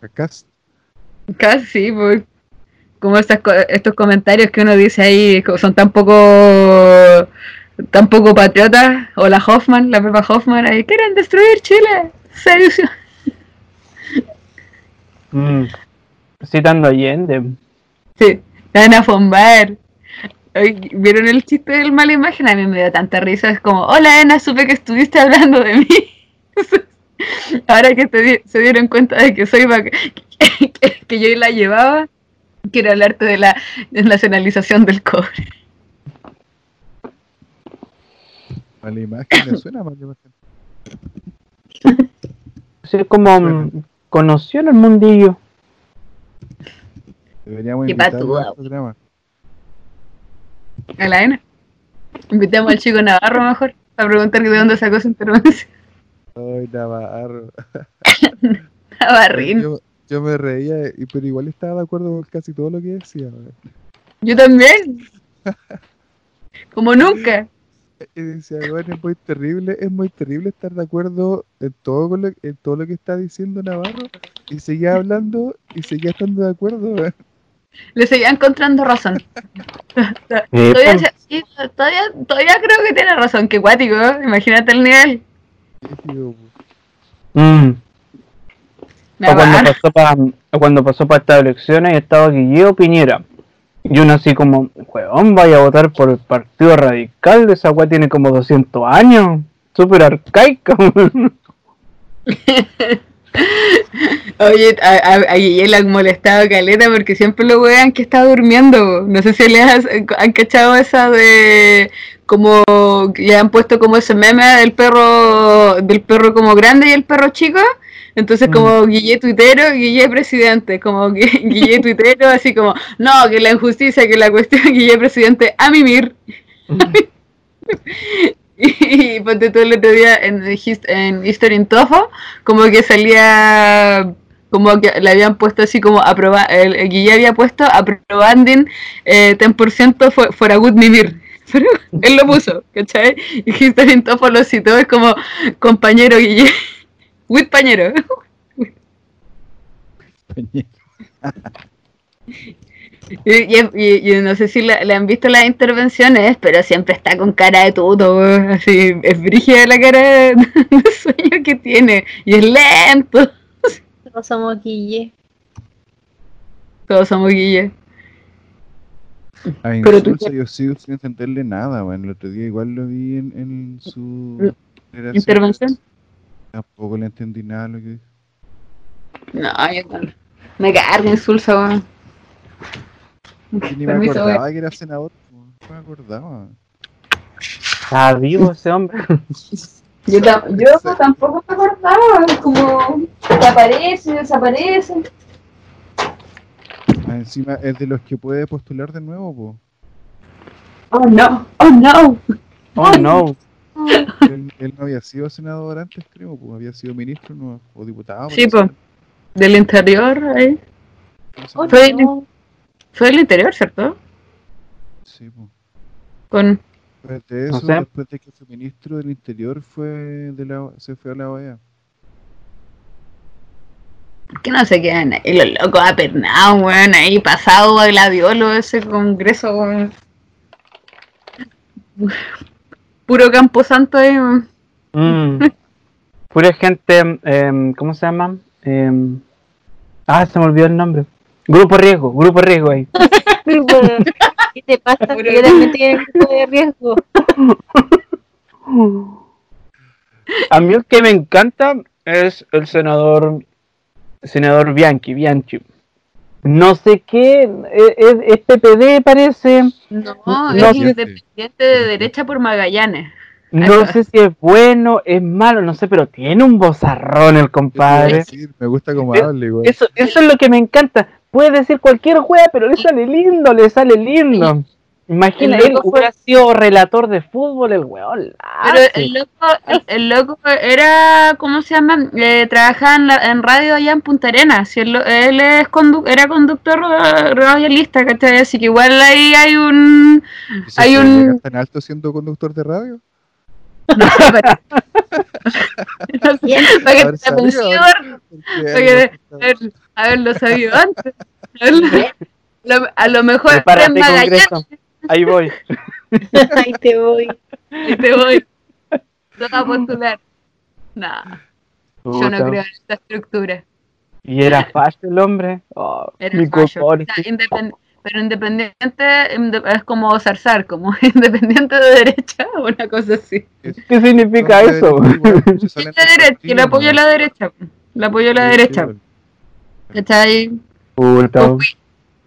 Speaker 7: Acá
Speaker 1: Casi, sí, pues. Como estas co- estos comentarios que uno dice ahí son tan poco tan poco patriotas, o la Hoffman, la Pepa Hoffman, ahí quieren destruir Chile. Seducción.
Speaker 2: Mm, Citando a Allende.
Speaker 1: Sí, Ana Fombar. Ay, ¿Vieron el chiste del mala imagen? A mí me da tanta risa. Es como, hola Ana, supe que estuviste hablando de mí. Ahora que te di- se dieron cuenta de que soy que, que- que yo la llevaba, quiero hablarte de la nacionalización del cobre.
Speaker 7: mala imagen me suena mala imagen.
Speaker 2: Es como mm, conoció en el mundillo.
Speaker 7: Deberíamos invitarlo al programa.
Speaker 1: A la Ana. Invitamos al chico Navarro mejor a preguntar de dónde sacó su intervención.
Speaker 7: Ay, Navarro.
Speaker 1: Navarrín.
Speaker 7: Yo, yo me reía, y- pero igual estaba de acuerdo con casi todo lo que decía.
Speaker 1: Yo también. Como nunca.
Speaker 7: Y decía, bueno, es muy terrible, es muy terrible estar de acuerdo en todo, con lo, en todo lo que está diciendo Navarro y seguía hablando y seguía estando de acuerdo.
Speaker 1: Le seguía encontrando razón. Todavía, sí, todavía, todavía creo que tiene razón, que cuático, ¿eh? imagínate el nivel.
Speaker 2: Mm. O cuando pasó para cuando pasó para estas elecciones y estaba Guilleo Piñera. Y uno así como, weón, vaya a votar por el Partido Radical, esa weá tiene como 200 años, súper arcaica.
Speaker 1: Oye, a, a, a Guille le han molestado caleta porque siempre lo wean que está durmiendo. No sé si les has- han cachado esa de como le han puesto como ese meme del perro del perro como grande y el perro chico. Entonces como Guille tuitero, Guille presidente, como Guille tuitero, así como, no, que la injusticia, que la cuestión, Guille presidente, a mimir. Y ponte todo el otro día en, His- en History in Tofo, como que salía, como que le habían puesto así como aproba, el, el Guille había puesto aprobanding eh, 10% for, for a good mimir. Pero él lo puso, ¿cachai? Y History in Tofo lo citó, es como compañero Guille, with pañero. Y, y- y- y no sé si le, han visto las intervenciones, pero siempre está con cara de tuto, weón, así, es brígida la cara de, de sueño que tiene, y es lento.
Speaker 6: Todos somos Guille.
Speaker 1: Todos somos Guille.
Speaker 7: A
Speaker 1: Pero tú-
Speaker 7: yo sigo sin entenderle nada, bueno, el otro día igual lo vi en, en su.
Speaker 1: ¿Intervención?
Speaker 7: Tampoco le entendí nada lo que dijo.
Speaker 1: No, yo no. Me carga insulsa, weón.
Speaker 7: Y ni me
Speaker 1: Permiso,
Speaker 7: acordaba que era senador, no me acordaba.
Speaker 2: Está vivo ese hombre.
Speaker 1: Yo, ta- yo tampoco me acordaba, como que aparece, desaparece.
Speaker 7: Ah, encima es de los que puede postular de nuevo, po.
Speaker 1: Oh no, oh no.
Speaker 2: Oh no.
Speaker 7: Él, él no había sido senador antes, creo, pues había sido ministro no, o diputado.
Speaker 1: Sí, pues. Del interior, ahí.
Speaker 7: No
Speaker 6: no.
Speaker 1: Fue del interior, ¿cierto?
Speaker 7: Sí, pues.
Speaker 1: Con.
Speaker 7: Después de eso, después de que fue ministro del Interior, fue de la, se fue a la OEA.
Speaker 1: ¿Por qué no se quedan ahí los locos apernados, weón? Ahí pasado a gladiolo ese congreso, weón. Puro camposanto ahí, weón.
Speaker 2: Mm. Pura gente, em, ¿cómo se llama? Em, ah, se me olvidó el nombre. Grupo riesgo, grupo riesgo ahí.
Speaker 6: Grupo ¿Qué te pasa? Yo también el grupo de riesgo.
Speaker 2: A mí el que me encanta es el senador, senador Bianchi, Bianchi. No sé qué, e- es, es PPD parece.
Speaker 1: No,
Speaker 2: No,
Speaker 1: es
Speaker 2: sí.
Speaker 1: independiente de derecha por Magallanes.
Speaker 2: No sé si es bueno, es malo, no sé, pero tiene un bozarrón el compadre.
Speaker 7: decir, me gusta como
Speaker 2: Eh,
Speaker 7: habla igual.
Speaker 2: Eso, eso es lo que me encanta. Puede decir cualquier juega, pero le sale lindo, le sale lindo. Imagina,
Speaker 1: El
Speaker 2: él hubiera sido relator de fútbol, el weón.
Speaker 1: Pero el loco, el, el loco era, ¿cómo se llama? Eh, trabajaba en, la- en radio allá en Punta Arenas. Si él, lo- él es condu- era conductor ra- radialista, ¿cachai? Así que igual ahí hay un...
Speaker 7: ¿Y se
Speaker 1: hay un-
Speaker 7: tan alto siendo conductor de radio?
Speaker 1: No sé, pero-
Speaker 6: Bien.
Speaker 1: para que te haber- haberlo sabido antes. Lo- a lo mejor en
Speaker 2: Prepárate,
Speaker 1: Magallanes
Speaker 2: Congreso. Ahí voy.
Speaker 6: Ahí te voy.
Speaker 1: te voy. No va a postular. No, yo no creo en esta estructura.
Speaker 2: Y era fácil el hombre. Oh,
Speaker 1: Era
Speaker 2: mi
Speaker 1: fallo.
Speaker 2: cocón.
Speaker 1: O sea, independ- pero independiente inde- es como zarzar, como independiente de derecha, una cosa así.
Speaker 2: ¿Qué significa
Speaker 7: No,
Speaker 2: eso?
Speaker 7: de derecha,
Speaker 1: que le apoyo a la derecha. Le apoyo a la derecha. ¿Cachai?
Speaker 2: Puta.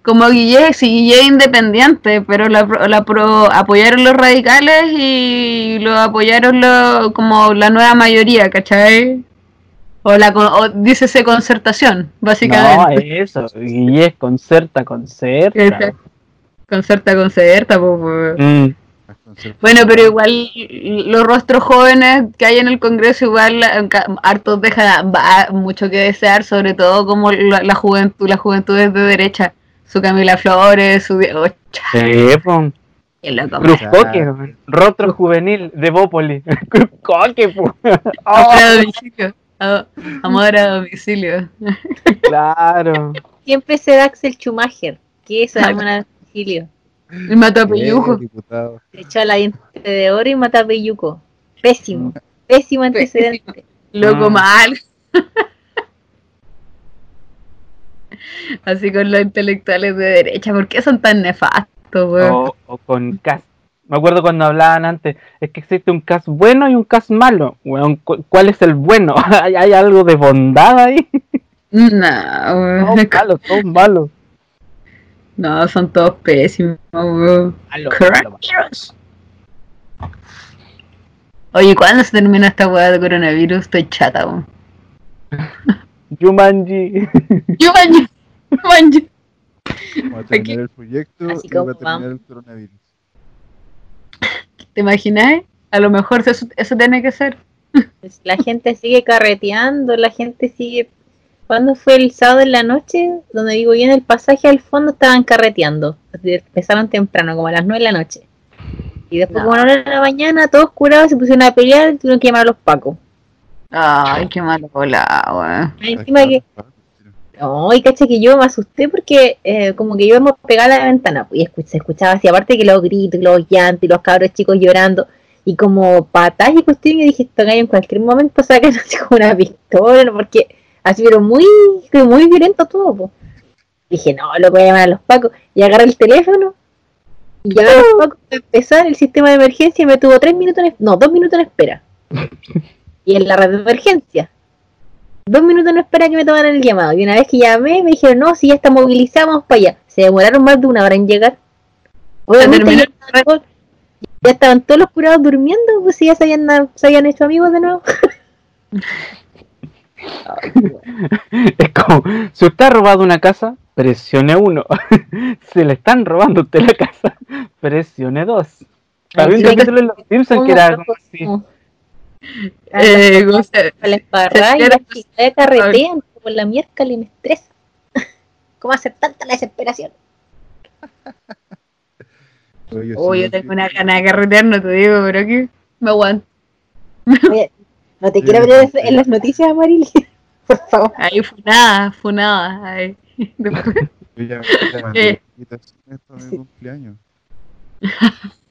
Speaker 1: Como Guille, si Guille es independiente, pero la, pro- la pro- apoyaron los radicales y lo apoyaron lo- como la nueva mayoría, ¿cachai? O, la, con- o dícese concertación,
Speaker 2: No,
Speaker 1: básicamente.
Speaker 2: eso. Y es concerta, concerta.
Speaker 1: Exacto. Concerta, concerta, pues. pues.
Speaker 2: Mm.
Speaker 1: Bueno, pero igual los rostros jóvenes que hay en el Congreso igual hartos dejan va- mucho que desear, sobre todo como la, la juventud, las juventudes de derecha, su Camila Flores, su Diego Chávez,
Speaker 2: Sí, po.
Speaker 1: qué loco.
Speaker 2: Cruz
Speaker 7: Exacto.
Speaker 2: Coque, rostro juvenil de Bópoli. Cruz Coque, po.
Speaker 1: Amor a Amor a domicilio.
Speaker 2: claro.
Speaker 6: Siempre se da Axel Schumacher, que es amor a domicilio.
Speaker 1: Y.
Speaker 6: Se echó la diente de oro y mata a Peyuco. Pésimo. Pésimo antecedente.
Speaker 1: Loco
Speaker 2: Mm.
Speaker 1: mal. Así con los intelectuales de derecha, ¿por qué son tan nefastos, weón?
Speaker 2: O, o con Cas. Me acuerdo cuando hablaban antes, es que existe un Cas bueno y un Cas malo. Weón, cu- ¿cuál es el bueno? ¿Hay, hay algo de bondad ahí?
Speaker 1: No,
Speaker 2: Todos
Speaker 1: weón.
Speaker 2: malos, todos malos.
Speaker 1: No, son todos pésimos, weón.
Speaker 2: Malo, malo, malo.
Speaker 1: Coronavirus. Oye, ¿cuándo se termina esta weá de coronavirus? Estoy chata, weón.
Speaker 2: Jumanji.
Speaker 1: Yo baño. Baño.
Speaker 7: Vamos a terminar el proyecto
Speaker 6: Así
Speaker 7: y va a
Speaker 6: como
Speaker 7: terminar
Speaker 6: vamos.
Speaker 7: el coronavirus.
Speaker 1: ¿Te imaginas? A lo mejor eso, eso tiene que ser.
Speaker 6: Pues la gente sigue carreteando, la gente sigue. ¿Cuándo fue el sábado en la noche? Donde digo yo en el pasaje al fondo estaban carreteando. Empezaron temprano, como a las 9 de la noche. Y después,
Speaker 1: No.
Speaker 6: como a las 9 de la mañana, todos curados se pusieron a pelear y tuvieron que llamar a los pacos.
Speaker 1: Ay, qué malo volado, weón.
Speaker 6: Encima que. No, y cacha que yo me asusté porque eh, como que yo pegaba a la ventana pues, y escuch- se escuchaba así, aparte que los gritos, los llantos y los cabros chicos llorando y como patas y cuestiones, y dije, esto en cualquier momento sacan así como una pistola, ¿no? porque así pero muy, muy violento todo. pues. Dije, no, lo voy a llamar a los pacos y agarré el teléfono y llamé a los pacos para empezar el sistema de emergencia y me tuvo tres minutos, en, no, dos minutos en espera. y en la red de emergencia dos minutos no espera que me tomaran el llamado. Y una vez que llamé, me dijeron, no, si ya está movilizado, vamos para allá. Se demoraron más de una hora en llegar. Obviamente ya estaban, todos, ya estaban todos los curados durmiendo, pues si ya se habían, se habían hecho amigos de nuevo.
Speaker 2: Es como, si usted ha robado una casa, presione uno. si le están robando a usted la casa, presione dos. Había un capítulo en Los Simpsons que era como así.
Speaker 6: Como-
Speaker 1: Eh, como se-
Speaker 6: Con la embarrada y
Speaker 1: se-
Speaker 6: la chica de carretean por la y me estresa. ¿Cómo hacer tanta la desesperación?
Speaker 7: Oye, yo
Speaker 1: Uy,
Speaker 7: sí
Speaker 1: yo tengo una gana de carretear, no te digo, pero aquí me aguanto.
Speaker 6: Oye, no te quiero ver en las noticias, Marily. Por favor.
Speaker 1: Ahí fue nada, fue nada. Ahí.
Speaker 7: Yo ya ya mandé
Speaker 1: Eh.
Speaker 7: invitaciones para mi cumpleaños.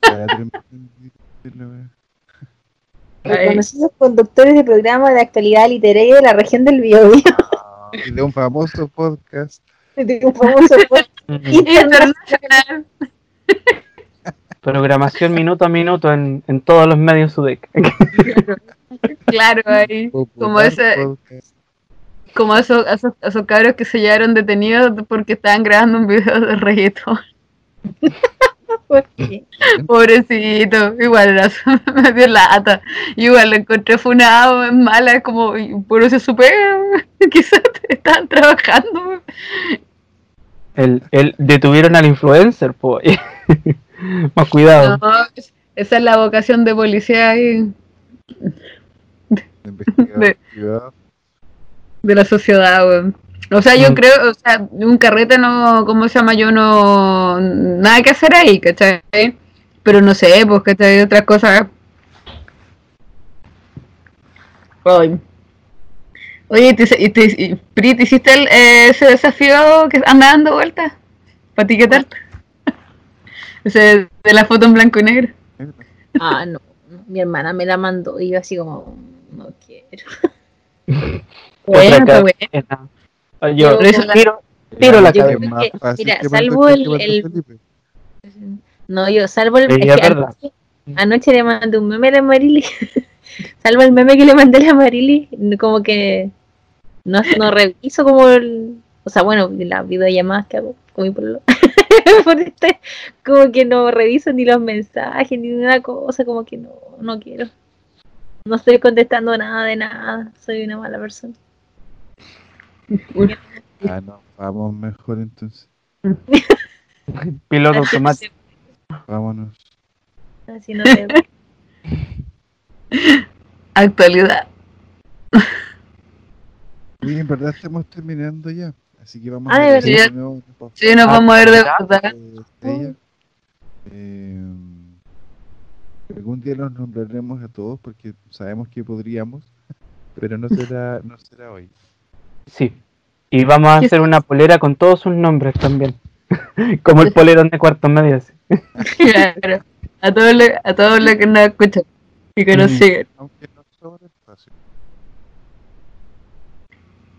Speaker 7: Para tres meses de la wea.
Speaker 1: Ahí.
Speaker 6: Reconocidos conductores de programas de actualidad literaria de la región del Biobío.
Speaker 7: Y de un famoso podcast.
Speaker 6: de un famoso podcast internacional.
Speaker 1: internacional.
Speaker 2: Programación minuto a minuto en, en todos los medios SUDEC.
Speaker 1: Claro, ahí. Como ese,
Speaker 7: podcast.
Speaker 1: como esos, esos, esos cabros que se llevaron detenidos porque estaban grabando un video de reggaetón.
Speaker 6: ¿Por qué?
Speaker 1: Pobrecito, igual era me dio lata. Igual lo encontré funado, es mala, como y por eso supe, quizás estaban trabajando.
Speaker 2: El, el, detuvieron al influencer, pues. Más cuidado.
Speaker 1: No, esa es la vocación de policía ahí,
Speaker 7: de
Speaker 1: De- de la sociedad, weón. O sea, yo
Speaker 2: Mm.
Speaker 1: creo, o sea, un carrete no, ¿cómo se llama? Yo no, nada que hacer ahí, ¿cachai? Pero no sé, pues, ¿cachai? Otras cosas. Ay. Oye, ¿te, y te, y, Pri, ¿te hiciste el, eh, ese desafío que anda dando vueltas? ¿Para etiquetarte? Ese de la foto en blanco y negro.
Speaker 6: Ah, no. Mi hermana me la mandó y yo así como, no quiero.
Speaker 1: Bueno,
Speaker 2: Otra
Speaker 1: pues, bueno.
Speaker 2: Yo
Speaker 1: Pero eso la-
Speaker 2: tiro, tiro la cabeza.
Speaker 7: fácil
Speaker 6: mira, salvo el-. No, yo salvo el es que anoche, anoche le mandé un meme a la Marily. salvo el meme que le mandé a la Marily, como que no, no reviso como el, o sea, bueno, las videollamadas que hago con mi pueblo. Este, como que no reviso ni los mensajes ni nada cosa, como que no, no quiero. No estoy contestando nada de nada, soy una mala persona.
Speaker 7: Ah, no, vamos mejor entonces.
Speaker 2: Piloto automático.
Speaker 7: Vámonos.
Speaker 6: Así no te
Speaker 1: Actualidad.
Speaker 7: Y en verdad estamos terminando ya. Así que vamos
Speaker 6: Ah,
Speaker 7: a ver de nuevo
Speaker 1: Sí, nos
Speaker 2: Ah,
Speaker 1: vamos a ver de
Speaker 2: ¿verdad?
Speaker 7: Eh, algún día los nombraremos a todos porque sabemos que podríamos, pero no será, no será hoy.
Speaker 2: Sí. Y vamos a hacer una polera con todos sus nombres también. Como el polerón de cuarto medio. así.
Speaker 1: Claro. A todos los, a todos los que nos escuchan y que nos
Speaker 2: Mm.
Speaker 1: siguen.
Speaker 7: Aunque no sobra espacio.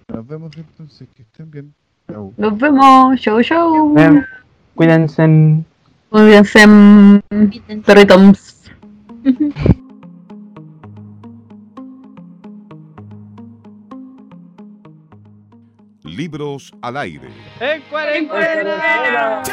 Speaker 7: Nos vemos entonces, que estén bien. Chau.
Speaker 1: Nos vemos. Show, show.
Speaker 2: Cuídense.
Speaker 1: Cuídense, mm, perritos.
Speaker 8: Libros al aire.
Speaker 2: En cuarentena.